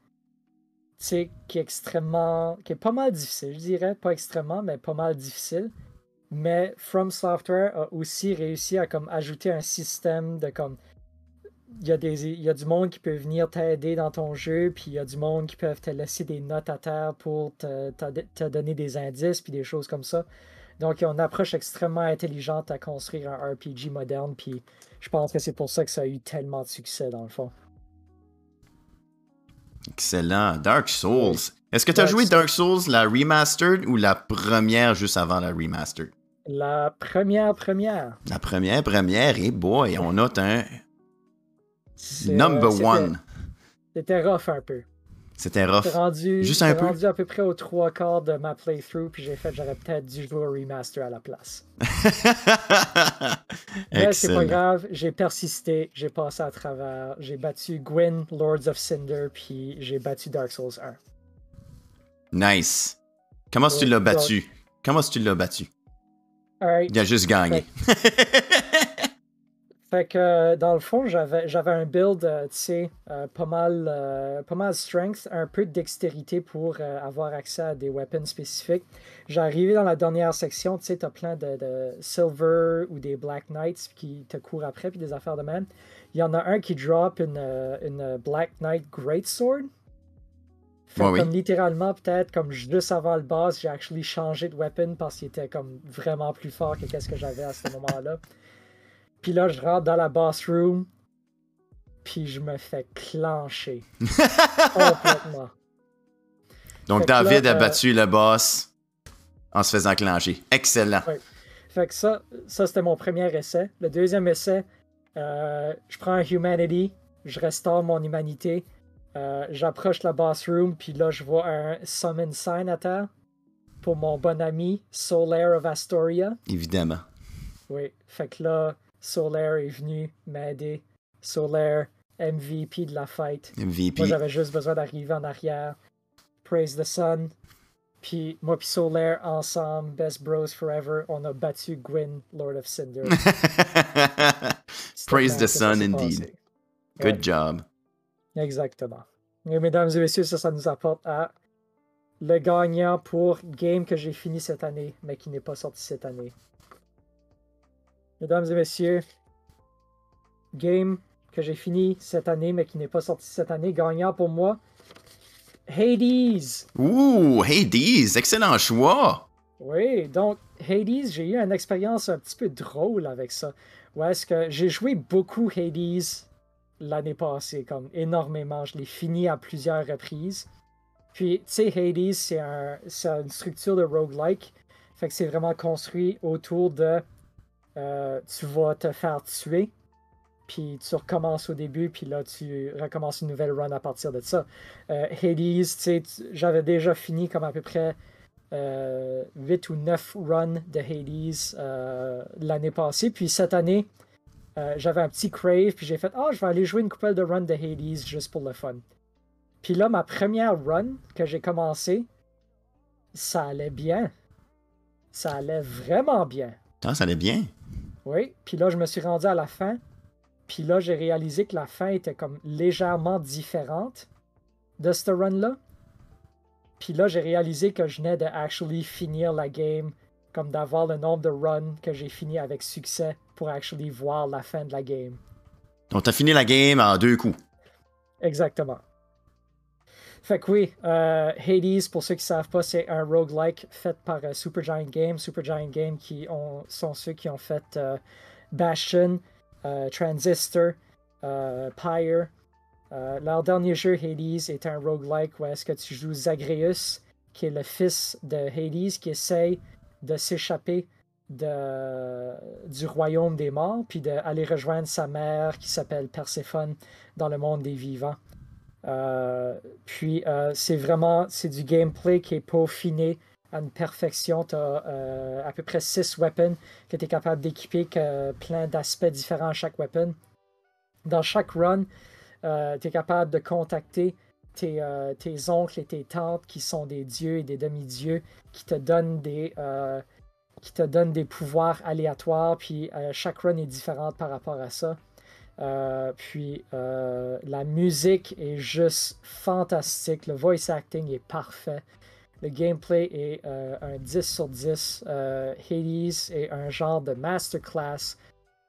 qui est extrêmement, qui est pas mal difficile, je dirais, pas extrêmement, mais pas mal difficile. Mais From Software a aussi réussi à comme ajouter un système de comme il y a des il y a du monde qui peut venir t'aider dans ton jeu, puis il y a du monde qui peuvent te laisser des notes à terre pour te, te- te donner des indices puis des choses comme ça. Donc il y a une approche extrêmement intelligente à construire un RPG moderne, puis je pense que c'est pour ça que ça a eu tellement de succès dans le fond. Excellent. Dark Souls. Est-ce que t'as Dark joué. Dark Souls, la remastered ou la première juste avant la remastered? La première première. La première, première, et boy, on a un number c'était- one. C'était rough un peu. C'était rough. Rendu, Juste un peu? rendu à peu près aux trois quarts de ma playthrough, puis j'ai fait j'aurais peut-être dû jouer au remaster à la place. [LAUGHS] Mais c'est pas grave, j'ai persisté, j'ai passé à travers, j'ai battu Gwyn, Lords of Cinder, puis j'ai battu Dark Souls 1. Nice. Comment est-ce que tu Ouais, l'as donc- battu? Comment est-ce que tu l'as battu? Il a juste gagné. [LAUGHS] Fait que euh, dans le fond, j'avais j'avais un build, euh, tu sais, euh, pas mal euh, pas mal strength, un peu de dextérité pour avoir accès à des weapons spécifiques. J'ai arrivé dans la dernière section, tu sais, t'as plein de, de silver ou des black knights qui te courent après, puis des affaires de même. Il y en a un qui drop une, une black knight greatsword. Fait Ouais, oui. comme littéralement, peut-être comme juste avant le boss, j'ai actually changé de weapon parce qu'il était comme vraiment plus fort que qu'est-ce que j'avais à ce moment-là. Puis là, je rentre dans la boss room, puis je me fais clencher. [LAUGHS] Complètement. Donc, Fait que là, David a euh, battu le boss en se faisant clencher. Excellent. Ouais. Fait que ça, ça c'était mon premier essai. Le deuxième essai, euh, je prends un Humanity, je restaure mon humanité, euh, j'approche la boss room, puis là, je vois un Summon Sign à terre pour mon bon ami Solaire of Astoria. Évidemment. Oui, fait que là, Solaire est venu m'aider. Solaire, MVP de la fight. MVP. Moi, j'avais juste besoin d'arriver en arrière. Praise the Sun. Puis moi puis Solaire, ensemble, Best Bros Forever, on a battu Gwyn, Lord of Cinder. [LAUGHS] Praise the sun, indeed. passé. Good Ouais, job. Exactement. Et mesdames et messieurs, ça, ça nous apporte à le gagnant pour game que j'ai fini cette année, mais qui n'est pas sorti cette année. Mesdames et messieurs, game que j'ai fini cette année, mais qui n'est pas sorti cette année, gagnant pour moi, Hades. Ouh, Hades, excellent choix. Oui, donc Hades, j'ai eu une expérience un petit peu drôle avec ça. Où est-ce que j'ai joué beaucoup Hades l'année passée, comme énormément. Je l'ai fini à plusieurs reprises. Puis, tu sais, Hades, c'est un, c'est une structure de roguelike. Fait que c'est vraiment construit autour de euh, tu vas te faire tuer, puis tu recommences au début, puis là tu recommences une nouvelle run à partir de ça. Euh, Hades, j'avais déjà fini comme à peu près euh, 8 ou 9 runs de Hades euh, l'année passée. Puis cette année, euh, j'avais un petit crave, puis j'ai fait Ah, je vais aller jouer une couple de runs de Hades juste pour le fun. Puis là, ma première run que j'ai commencé, ça allait bien. Ça allait vraiment bien. Ah, ça allait bien. Oui, puis là, je me suis rendu à la fin. Puis là, j'ai réalisé que la fin était comme légèrement différente de ce run-là. Puis là, j'ai réalisé que je venais de actually finir la game, comme d'avoir le nombre de runs que j'ai fini avec succès pour actually voir la fin de la game. Donc, t'as fini la game en deux coups. Exactement. Fait que oui, euh, Hades, pour ceux qui ne savent pas, c'est un roguelike fait par euh, Supergiant Games. Supergiant Games qui ont, sont ceux qui ont fait euh, Bastion, euh, Transistor, Pyre. Leur dernier jeu, Hades, est un roguelike où est-ce que tu joues Zagreus, qui est le fils de Hades, qui essaye de s'échapper du royaume des morts, puis d'aller rejoindre sa mère qui s'appelle Perséphone dans le monde des vivants. Euh, puis euh, c'est vraiment c'est du gameplay qui est peaufiné à une perfection. Tu as à peu près 6 weapons que tu es capable d'équiper, plein d'aspects différents à chaque weapon. Dans chaque run, tu es capable de contacter tes, euh, tes oncles et tes tantes qui sont des dieux et des demi-dieux qui te donnent des euh, qui te donnent des pouvoirs aléatoires. Puis euh, chaque run est différente par rapport à ça. Euh, puis euh, la musique est juste fantastique. Le voice acting est parfait. Le gameplay est euh, un 10 sur 10. Euh, Hades est un genre de masterclass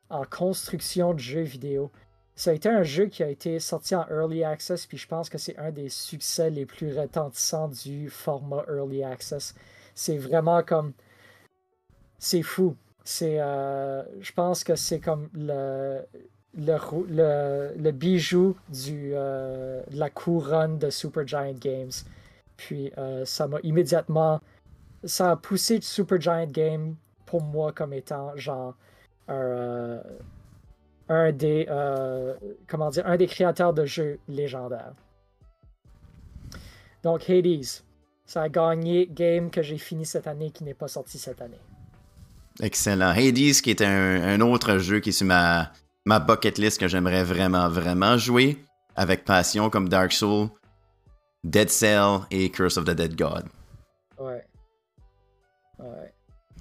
en construction de jeux vidéo. Ça a été un jeu qui a été sorti en Early Access, puis je pense que c'est un des succès les plus retentissants du format Early Access. C'est vraiment comme... C'est fou. C'est, je pense que c'est comme le, le, le, bijou du, euh, de la couronne de Supergiant Games. Puis euh, ça m'a immédiatement. Ça a poussé Supergiant Game pour moi comme étant genre un, euh, un des. comment dire Un des créateurs de jeux légendaires. Donc Hades. Ça a gagné game que j'ai fini cette année qui n'est pas sorti cette année. Excellent. Hades, qui est un, un autre jeu qui est sur ma, ma bucket list que j'aimerais vraiment, vraiment jouer avec passion, comme Dark Souls, Dead Cell et Curse of the Dead God. Ouais. Ouais.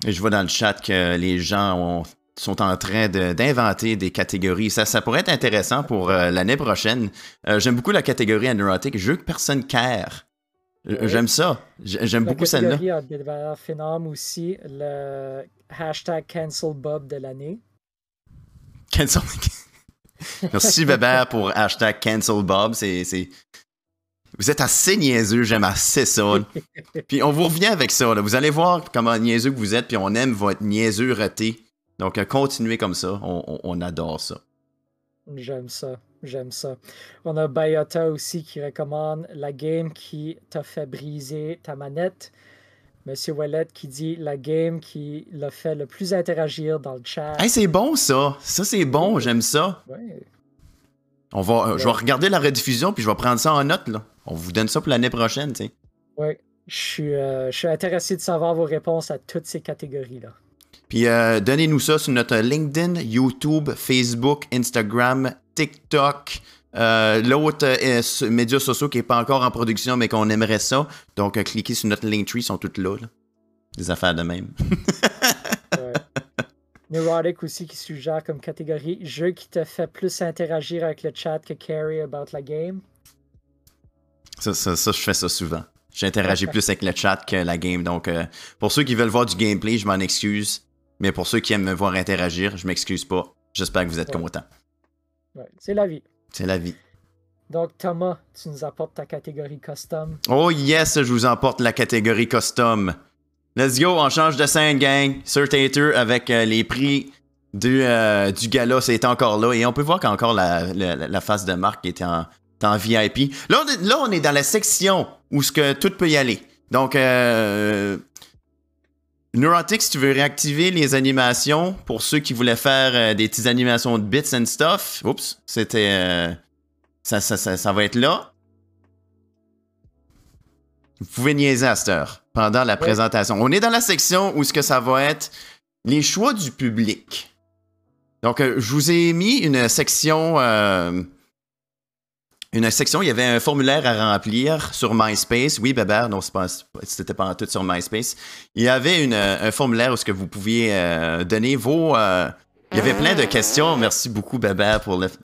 Et je vois dans le chat que les gens ont- sont en train de- d'inventer des catégories. Ça, ça pourrait être intéressant pour euh, l'année prochaine. Euh, J'aime beaucoup la catégorie neurotique, jeu que personne care. J- Oui. J'aime ça. J'aime La beaucoup celle-là. catégorie a des valeurs phénoménales aussi. Le hashtag cancel Bob de l'année. Merci Bébert pour hashtag cancel Bob. C'est, c'est- Vous êtes assez niaiseux, j'aime assez ça. Puis on vous revient avec ça. là. Vous allez voir comment niaiseux que vous êtes, puis on aime votre niaiseux raté. Donc euh, continuez comme ça, on, on- on adore ça. J'aime ça. J'aime ça. On a Bayota aussi qui recommande la game qui t'a fait briser ta manette. Monsieur Wallet qui dit la game qui l'a fait le plus interagir dans le chat. Hey, c'est bon ça. Ça c'est bon, j'aime ça. Ouais. On va, euh, je vais regarder la rediffusion puis je vais prendre ça en note là. On vous donne ça pour l'année prochaine, tu sais. Ouais. Je suis, euh, je suis intéressé de savoir vos réponses à toutes ces catégories-là. Puis euh, donnez-nous ça sur notre LinkedIn, YouTube, Facebook, Instagram, TikTok, euh, l'autre euh, médias sociaux qui n'est pas encore en production mais qu'on aimerait ça. Donc euh, cliquez sur notre Linktree, ils sont toutes là, là. Des affaires de même. [LAUGHS] Ouais. Neurotic aussi qui suggère comme catégorie jeu qui te fait plus interagir avec le chat que carry about la game. Ça, ça, ça, je fais ça souvent. J'interagis plus avec le chat que la game. Donc, euh, pour ceux qui veulent voir du gameplay, je m'en excuse. Mais pour ceux qui aiment me voir interagir, je m'excuse pas. J'espère que vous êtes Ouais. contents. Ouais, c'est la vie. C'est la vie. Donc Thomas, tu nous apportes ta catégorie custom. Oh yes, je vous emporte la catégorie custom. Let's go, on change de scène, gang. Sir Tater avec euh, les prix du, euh, du gala, c'est encore là. Et on peut voir qu'encore la, la, la face de Marc est en, en VIP. Là on, est, là, on est dans la section où ce que tout peut y aller. Donc, euh, Neurotic, si tu veux réactiver les animations, pour ceux qui voulaient faire euh, des petites animations de bits and stuff, oups, c'était... euh, ça, ça, ça, ça va être là. Vous pouvez niaiser à cette heure, pendant la présentation. On est dans la section où ce que ça va être les choix du public. Donc, euh, je vous ai mis une section... une section, il y avait un formulaire à remplir sur MySpace. Oui, Bébert, non, c'était pas en tout sur MySpace. Il y avait une, un formulaire où ce que vous pouviez euh, donner vos... euh, il y avait plein de questions. Merci beaucoup, Bébert, pour le... [LAUGHS]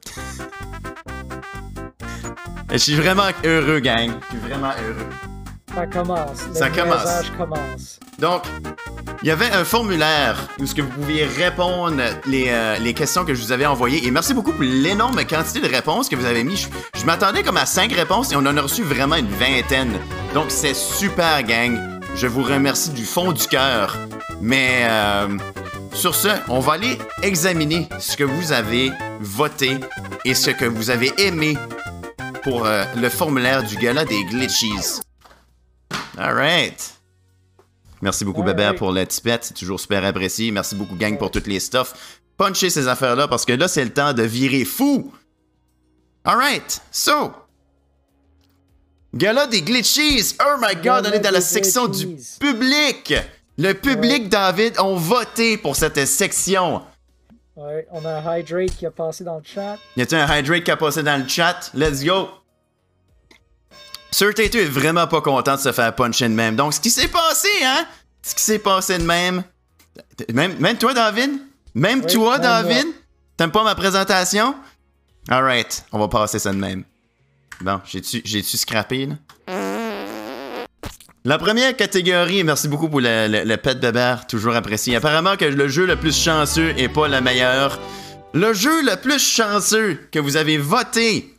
Je suis vraiment heureux, gang. Je suis vraiment heureux. Ça commence. Le Ça commence. commence. Donc, il y avait un formulaire où ce que vous pouviez répondre les, euh, les questions que je vous avais envoyées. Et merci beaucoup pour l'énorme quantité de réponses que vous avez mis. Je, m'attendais comme à 5 réponses et on en a reçu vraiment une vingtaine. Donc, c'est super, gang. Je vous remercie du fond du cœur. Mais euh, sur ce, on va aller examiner ce que vous avez voté et ce que vous avez aimé pour euh, le formulaire du gala des glitchies. All right. Merci beaucoup, Ouais, Bébert, ouais. pour la tipette. C'est toujours super apprécié. Merci beaucoup, gang, pour toutes les stuff. Punchez ces affaires-là parce que là, c'est le temps de virer fou. All right. So. Gala des glitchies. Oh my god, on est dans la section du public. Le public, David, ont voté pour cette section. Ouais, on a un Hydrate qui a passé dans le chat. Y a-t-il un hydrate qui a passé dans le chat? Let's go! Sir Tato est vraiment pas content de se faire puncher de même. Donc, ce qui s'est passé, hein? Ce qui s'est passé de même. Même, même toi, David? Même Oui, toi, David? T'aimes pas ma présentation? Alright, on va passer ça de même. Bon, j'ai-tu scrappé, là? La première catégorie, merci beaucoup pour le, le, le pet bébert, toujours apprécié. Apparemment que le jeu le plus chanceux est pas le meilleur. Le jeu le plus chanceux que vous avez voté.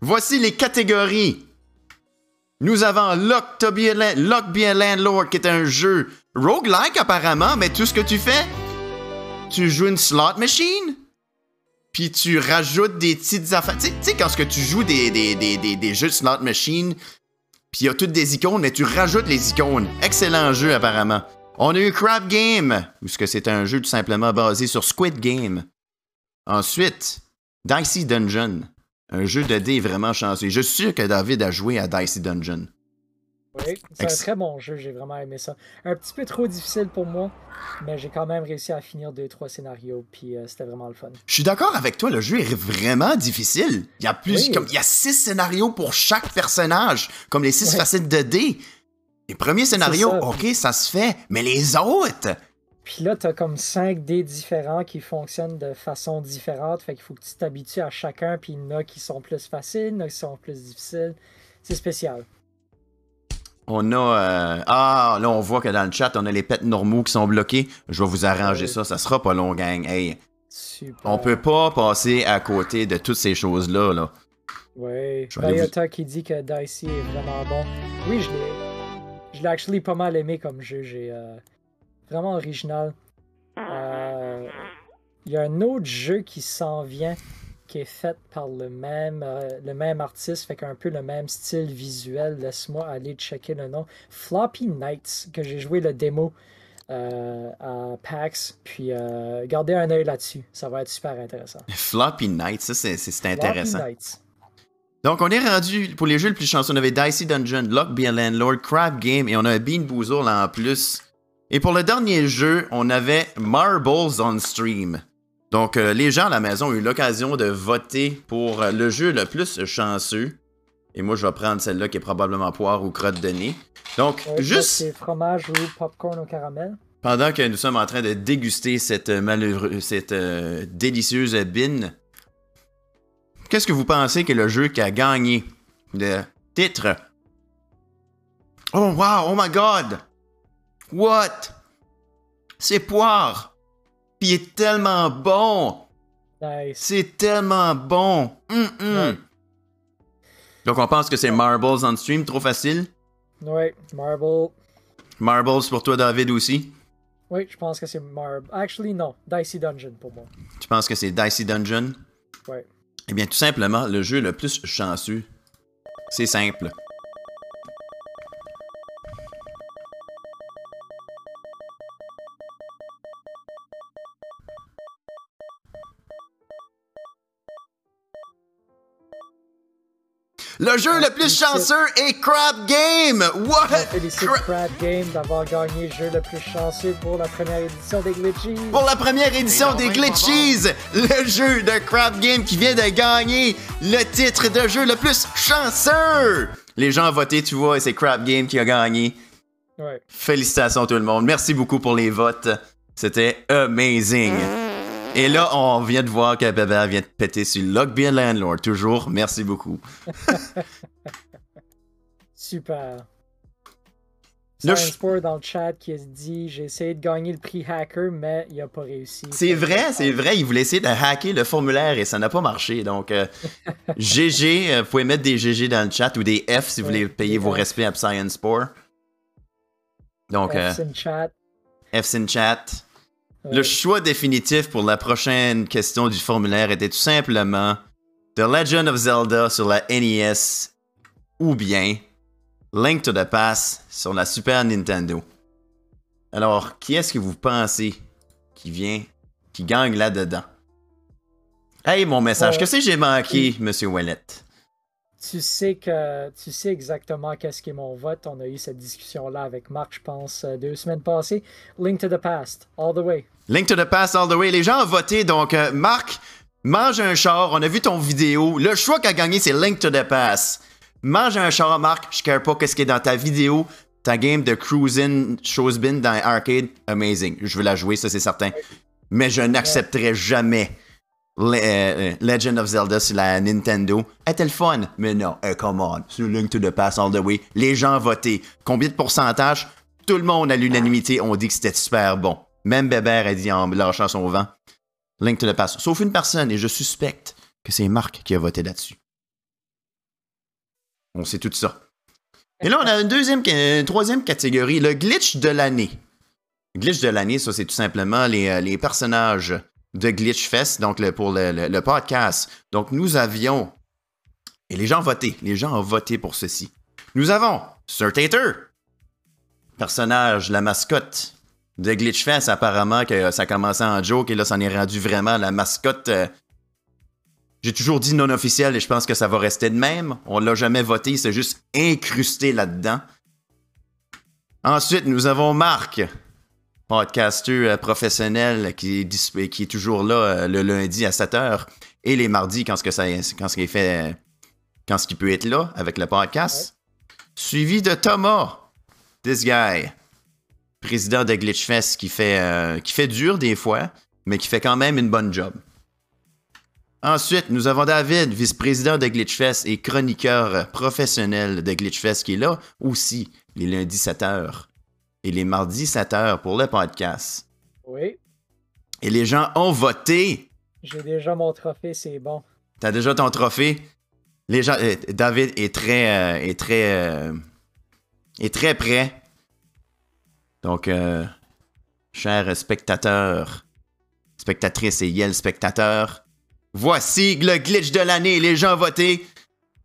Voici les catégories. Nous avons Lock, Lock Be a Landlord, qui est un jeu roguelike apparemment, mais tout ce que tu fais, tu joues une slot machine, puis tu rajoutes des petites affaires. Tu sais- quand ce que tu joues des, jeux de slot machine, puis il y a toutes des icônes, mais tu rajoutes les icônes. Excellent jeu apparemment. On a eu Crab Game, où ce que c'est un jeu tout simplement basé sur Squid Game. Ensuite, Dicey Dungeon, un jeu de dés vraiment chanceux. Je suis sûr que David a joué à Dicey Dungeon. Oui, c'est un très bon jeu, j'ai vraiment aimé ça. Un petit peu trop difficile pour moi, mais j'ai quand même réussi à finir deux, trois scénarios, puis euh, c'était vraiment le fun. Je suis d'accord avec toi, le jeu est vraiment difficile. Il y a plus, Oui. comme il y a six scénarios pour chaque personnage, comme les six facettes de dés. Les premiers scénarios, ça. ok, ça se fait, mais les autres, Puis là, tu as comme 5 dés différents qui fonctionnent de façon différente. Fait qu'il faut que tu t'habitues à chacun. Puis il y en a qui sont plus faciles, il y en a qui sont plus difficiles. C'est spécial. On a. euh, Ah, là, on voit que dans le chat, on a les pets normaux qui sont bloqués. Je vais vous arranger ça. Ça sera pas long, gang. Hey, Super. on peut pas passer à côté de toutes ces choses-là. Là. Oui. Bayota qui dit que Dicey est vraiment bon. Oui, je l'ai. Je l'ai actually pas mal aimé comme jeu. J'ai euh, vraiment original. Euh, Il y a un autre jeu qui s'en vient qui est fait par le même, euh, le même artiste, fait qu'un peu le même style visuel. Laisse-moi aller checker le nom. Floppy Nights, que j'ai joué le démo euh, à PAX. Puis euh, gardez un œil là-dessus. Ça va être super intéressant. Floppy Night, ça, c'est Floppy intéressant. Nights. Donc, on est rendu pour les jeux les plus chanceux. On avait Dicey Dungeon, Lock Be a Landlord, Crab Game et on a Bean Boozle là en plus. Et pour le dernier jeu, on avait Marbles on Stream. Donc, euh, les gens à la maison ont eu l'occasion de voter pour euh, le jeu le plus chanceux. Et moi, je vais prendre celle-là qui est probablement poire ou crotte de nez. Donc, Ouais, juste C'est fromage ou popcorn au caramel. pendant que nous sommes en train de déguster cette, euh, malheureux- cette euh, délicieuse bin, qu'est-ce que vous pensez que le jeu qui a gagné le titre? Oh wow, oh my god! What? C'est poire! Puis il est tellement bon! Nice. C'est tellement bon! Ouais. Donc on pense que c'est Marbles on stream, trop facile. Ouais, Marble. Marbles pour toi David aussi. Oui, je pense que c'est Marble. Actually, non. Dicey Dungeon pour moi. Tu penses que c'est Dicey Dungeon? Ouais. Eh bien, tout simplement, le jeu le plus chanceux, c'est simple. Le jeu le plus chanceux est Crab Game! What? On félicite Cra- Crab Game d'avoir gagné le jeu le plus chanceux pour la première édition des Glitchies. Pour la première édition des Glitchies, le jeu de Crab Game qui vient de gagner le titre de jeu le plus chanceux. Les gens ont voté, tu vois, et c'est Crab Game qui a gagné. Ouais. Félicitations tout le monde. Merci beaucoup pour les votes. C'était amazing. Et là, on vient de voir que Bébé vient de péter sur Lockbeer Landlord. Toujours, merci beaucoup. [LAUGHS] Super. Science ch- Sport dans le chat qui a dit J'ai essayé de gagner le prix hacker, mais il a pas réussi. C'est vrai, c'est vrai. Il voulait essayer de hacker le formulaire et ça n'a pas marché. Donc, euh, GG, euh, vous pouvez mettre des GG dans le chat ou des F si vous voulez payer vos F. respects à Science Sport. Donc, euh, F's in chat. F's in chat. Le choix définitif pour la prochaine question du formulaire était tout simplement The Legend of Zelda sur la NES ou bien Link to the Past sur la Super Nintendo. Alors, qui est-ce que vous pensez qui vient, qui gagne là-dedans? Hey, mon message, Ouais. qu'est-ce que j'ai manqué, Monsieur Wallet? Tu sais que tu sais exactement qu'est-ce qui est mon vote. On a eu cette discussion-là avec Marc, je pense, euh, deux semaines passées. Link to the past, all the way. Link to the Past all the way. Les gens ont voté, donc euh, Marc, mange un char. On a vu ton vidéo. Le choix qu'a gagné, c'est Link to the Past. Mange un char, Marc. Je care pas qu'est-ce qui est dans ta vidéo. Ta game de cruising chose bin dans arcade, amazing. Je veux la jouer, ça c'est certain. Mais je n'accepterai jamais Le- euh, Legend of Zelda sur la Nintendo. Était le fun, mais non, eh, come on, c'est Link to the Past all the way. Les gens voté. Combien de pourcentage? Tout le monde à l'unanimité ont dit que c'était super bon. Même Bébert a dit en lâchant son vent. Link to the Past. Sauf une personne, et je suspecte que c'est Marc qui a voté là-dessus. On sait tout ça. Et là, on a une deuxième, troisième catégorie, le glitch de l'année. Glitch de l'année, ça, c'est tout simplement les, euh, les personnages de Glitch Fest, donc pour le, podcast. Donc, nous avions. Et les gens ont voté. Les gens ont voté pour ceci. Nous avons Sir Tater, personnage, la mascotte de Glitch Fest. Apparemment que ça commençait en joke et là, ça en est rendu vraiment la mascotte. euh, j'ai toujours dit non officiel et je pense que ça va rester de même. On l'a jamais voté, c'est juste incrusté là-dedans. Ensuite, nous avons Marc, podcaster euh, professionnel qui est, qui toujours là euh, le lundi à 7h et les mardis quand ce que ça qu'il fait euh, quand ce qu'il peut être là avec le podcast. Suivi de Thomas, this guy. président de Glitchfest qui fait, qui fait dur des fois, mais qui fait quand même une bonne job. Ensuite, nous avons David, vice-président de Glitchfest et chroniqueur professionnel de Glitchfest, qui est là aussi les lundis 7 h et les mardis 7 h pour le podcast. Oui. Et les gens ont voté. J'ai déjà mon trophée, c'est bon. T'as déjà ton trophée? Les gens, euh, David est très, euh, est très, euh, est très prêt. Donc, chers spectateurs, spectatrices et yel spectateurs, voici le glitch de l'année. Les gens ont voté.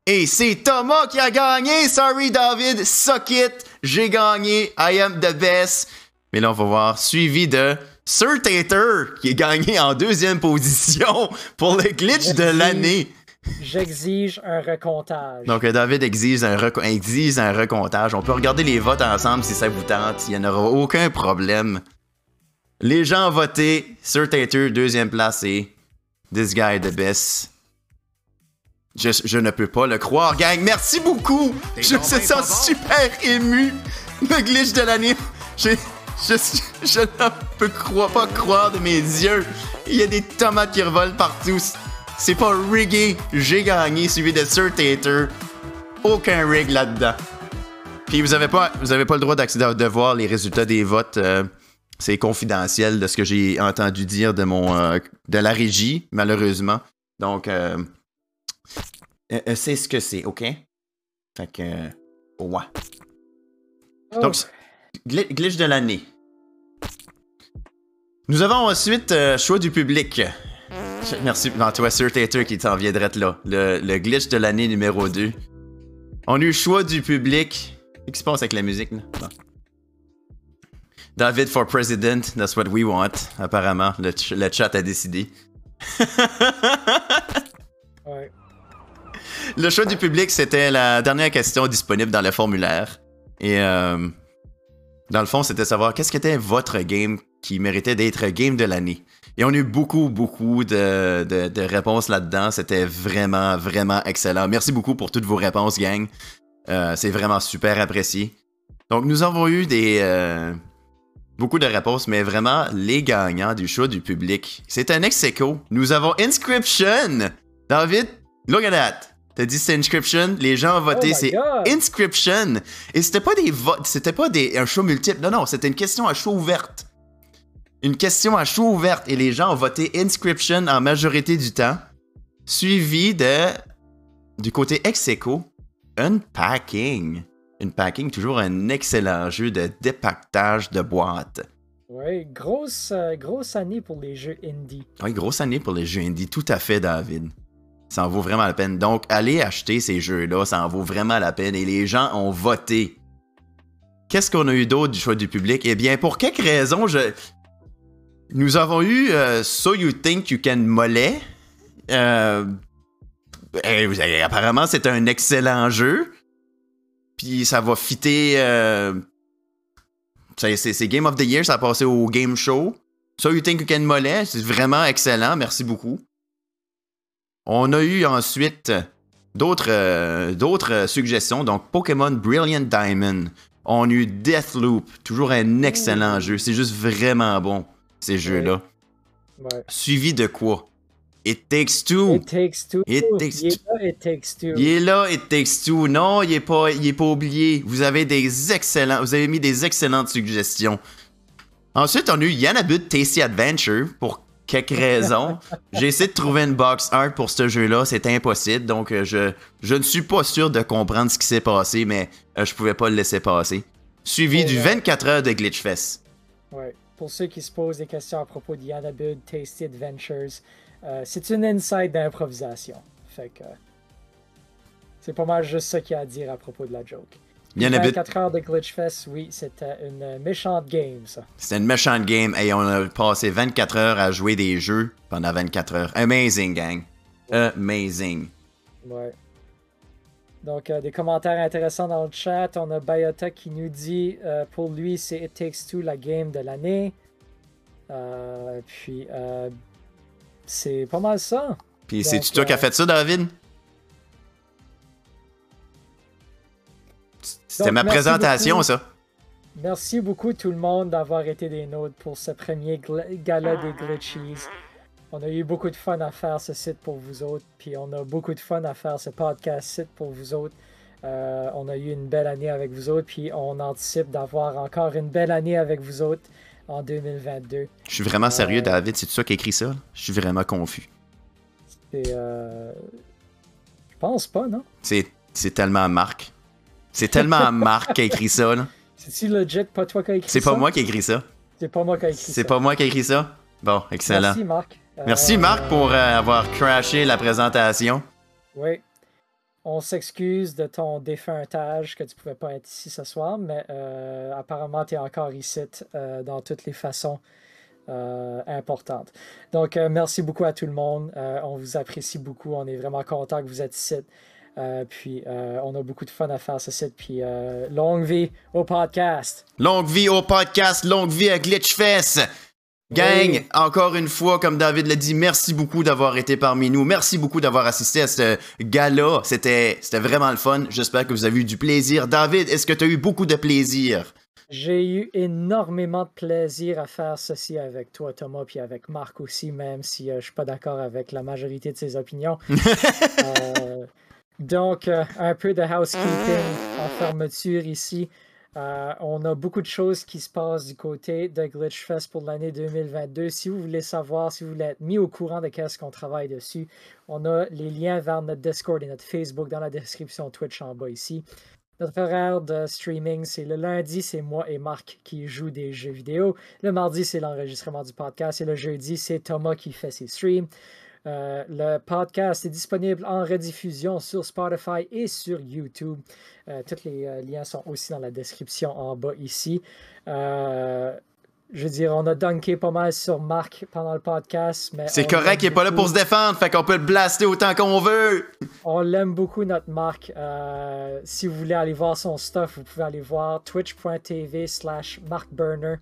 Et c'est Thomas qui a gagné. Sorry, David. Suck it. J'ai gagné. I am the best. Mais là, on va voir. Suivi de Sir Tater qui est gagné en deuxième position pour le glitch de l'année. J'exige un recomptage. Donc, David exige un, reco- exige un recomptage. On peut regarder les votes ensemble si ça vous tente. Il n'y en aura aucun problème. Les gens ont voté. Sir Tater, deuxième place, et This Guy the Best. Je, je ne peux pas le croire, gang. Merci beaucoup. Je me sens super ému. Le glitch de l'année. Je, je, je ne peux croire, pas croire de mes yeux. Il y a des tomates qui revolent partout. C'est pas riggé. J'ai gagné, suivi de Sir Tater. Aucun rig là-dedans. Puis vous avez pas, vous avez pas le droit d'accéder de voir les résultats des votes. euh, c'est confidentiel de ce que j'ai entendu dire de mon euh, de la régie, malheureusement. Donc euh, euh, euh, c'est ce que c'est, ok? Fait que ouais. Oh, Donc, gli- glitch de l'année. Nous avons ensuite euh, choix du public. Merci, non, toi, Sir Tater qui t'en viendrait là. Le, le glitch de l'année numéro 2. On a eu choix du public. Qu'est-ce qui se passe avec la musique, là? Bon. David for president, that's what we want, apparemment. Le, ch- le chat a décidé. [LAUGHS] ouais. Le choix du public, c'était la dernière question disponible dans le formulaire. Et euh, dans le fond, c'était savoir qu'est-ce qui était votre game qui méritait d'être game de l'année? Et on a eu beaucoup, beaucoup de, réponses là-dedans. C'était vraiment, vraiment excellent. Merci beaucoup pour toutes vos réponses, gang. Euh, C'est vraiment super apprécié. Donc, nous avons eu des, euh, beaucoup de réponses, mais vraiment, les gagnants du choix du public, c'est un ex aequo. Nous avons Inscription. David, look at that. T'as dit c'est Inscription, les gens ont Oh voté, c'est. Inscription. Et c'était pas des votes, c'était pas des, un show multiple. Non, non, c'était une question à choix ouverte. Une question à choix ouverte. Et les gens ont voté Inscription en majorité du temps. Suivi de, du côté ex aequo, Unpacking. Unpacking, toujours un excellent jeu de dépactage de boîtes. Ouais, grosse, euh, grosse année pour les jeux indie. Oui, grosse année pour les jeux indie, tout à fait, David. Ça en vaut vraiment la peine. Donc, allez acheter ces jeux-là, ça en vaut vraiment la peine. Et les gens ont voté. Qu'est-ce qu'on a eu d'autre du choix du public? Eh bien, pour quelques raisons, nous avons eu euh, So You Think You Can Mollet. Euh, eh, apparemment, c'est un excellent jeu. Puis ça va fitter. euh, c'est Game of the Year, ça a passé au Game Show. So You Think You Can Mollet, c'est vraiment excellent, merci beaucoup. On a eu ensuite d'autres euh, d'autres euh, suggestions, donc Pokémon Brilliant Diamond. On a eu Deathloop, toujours un excellent Ouh. jeu, c'est juste vraiment bon, ces jeux-là. Ouais. Suivi de quoi? It Takes Two. It Takes Two. It Takes Il est là, It Takes Two. Il est là, It Takes Two. Non, il est pas, il est pas oublié. Vous avez des excellents, vous avez mis des excellentes suggestions. Ensuite, on a eu Yanabud Tasty Adventure pour quelques raisons. J'ai essayé de trouver une box art pour ce jeu-là, c'est impossible. Donc, euh, je, je ne suis pas sûr de comprendre ce qui s'est passé, mais euh, je pouvais pas le laisser passer. Suivi du ouais. 24 heures de Glitchfest. Ouais. Pour ceux qui se posent des questions à propos de Yanabud Tasty Adventures, euh, c'est une inside d'improvisation. Fait que. C'est pas mal juste ça qu'il y a à dire à propos de la joke. Yanabud, 24 heures de Glitchfest, oui, c'était une méchante game, ça. c'était une méchante game et on a passé 24 heures à jouer des jeux pendant 24 heures. Amazing, gang. Amazing. Ouais. Donc, euh, des commentaires intéressants dans le chat. On a Bayota qui nous dit euh, pour lui, c'est It Takes Two la game de l'année. Euh, puis, c'est pas mal ça. Puis c'est-tu toi qui as fait ça, David? C'était ma présentation, beaucoup. ça. Merci beaucoup tout le monde d'avoir été des nôtres pour ce premier gala des Glitchies. On a eu beaucoup de fun à faire ce site pour vous autres, puis on a beaucoup de fun à faire ce podcast site pour vous autres. Euh, on a eu une belle année avec vous autres, puis on anticipe d'avoir encore une belle année avec vous autres en 2022. Je suis vraiment sérieux, euh, David. C'est toi qui écrit ça? Je suis vraiment confus. C'est. Euh... Je pense pas, non? C'est tellement Marc. C'est tellement Marc qui a écrit ça. C'est-tu legit pas toi qui a écrit ça? C'est pas moi qui a écrit ça. C'est pas moi qui a écrit ça. C'est pas moi qui a écrit ça? Bon, excellent. Merci, Marc. Merci, Marc, pour euh, avoir crashé la présentation. Oui. On s'excuse de ton défuntage que tu pouvais pas être ici ce soir, mais euh, apparemment, tu es encore ici euh, dans toutes les façons importantes. Donc, merci beaucoup à tout le monde. on vous apprécie beaucoup. On est vraiment content que vous êtes ici. Euh, puis euh, on a beaucoup de fun à faire ce site. Puis euh, longue vie au podcast. Longue vie au podcast, longue vie à Glitchfest. Gang, encore une fois, comme David l'a dit, merci beaucoup d'avoir été parmi nous. Merci beaucoup d'avoir assisté à ce gala. C'était, c'était vraiment le fun. J'espère que vous avez eu du plaisir. David, est-ce que tu as eu beaucoup de plaisir? J'ai eu énormément de plaisir à faire ceci avec toi, Thomas, puis avec Marc aussi, même si je suis pas d'accord avec la majorité de ses opinions. [LAUGHS] Donc, euh, un peu de housekeeping en fermeture ici. Euh, on a beaucoup de choses qui se passent du côté de Glitchfest pour l'année 2022. Si vous voulez savoir, si vous voulez être mis au courant de qu'est-ce qu'on travaille dessus, on a les liens vers notre Discord et notre Facebook dans la description Twitch en bas ici. Notre horaire de streaming, c'est le lundi, c'est moi et Marc qui jouent des jeux vidéo. Le mardi, c'est l'enregistrement du podcast. Et le jeudi, c'est Thomas qui fait ses streams. Euh, le podcast est disponible en rediffusion sur Spotify et sur YouTube. Euh, tous les euh, liens sont aussi dans la description en bas ici. je veux dire, on a dunké pas mal sur Marc pendant le podcast. mais C'est correct, il n'est pas là pour se défendre, fait qu'on peut le blaster autant qu'on veut. On l'aime beaucoup, notre Marc. si vous voulez aller voir son stuff, vous pouvez aller voir twitch.tv slash markburner.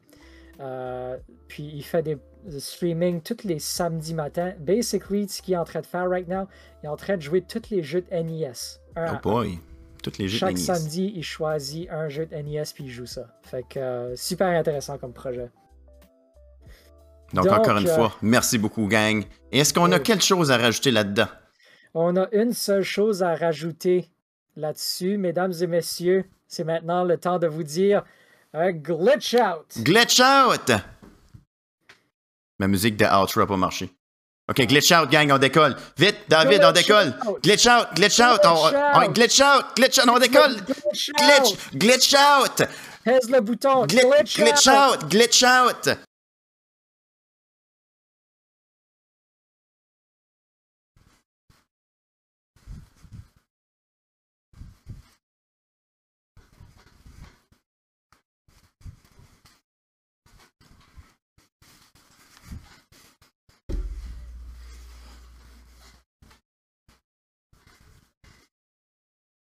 puis il fait des streaming tous les samedis matins. Basically, ce qu'il est en train de faire right now, il est en train de jouer tous les jeux de NES. oh boy! Tous les jeux Chaque de NES. samedi, il choisit un jeu de NES puis il joue ça. Fait que euh, super intéressant comme projet. Donc, encore une euh, fois, merci beaucoup, gang. est-ce qu'on a quelque chose à rajouter là-dedans? On a une seule chose à rajouter là-dessus, mesdames et messieurs. C'est maintenant le temps de vous dire un glitch out! Glitch out! Ma musique de outro n'a pas marché. OK, glitch out, gang, on décolle. Vite, David, on décolle. Glitch out, glitch out, on, glitch out, glitch out, on décolle. Glitch, glitch out. Pèse le bouton. glitch out, glitch out.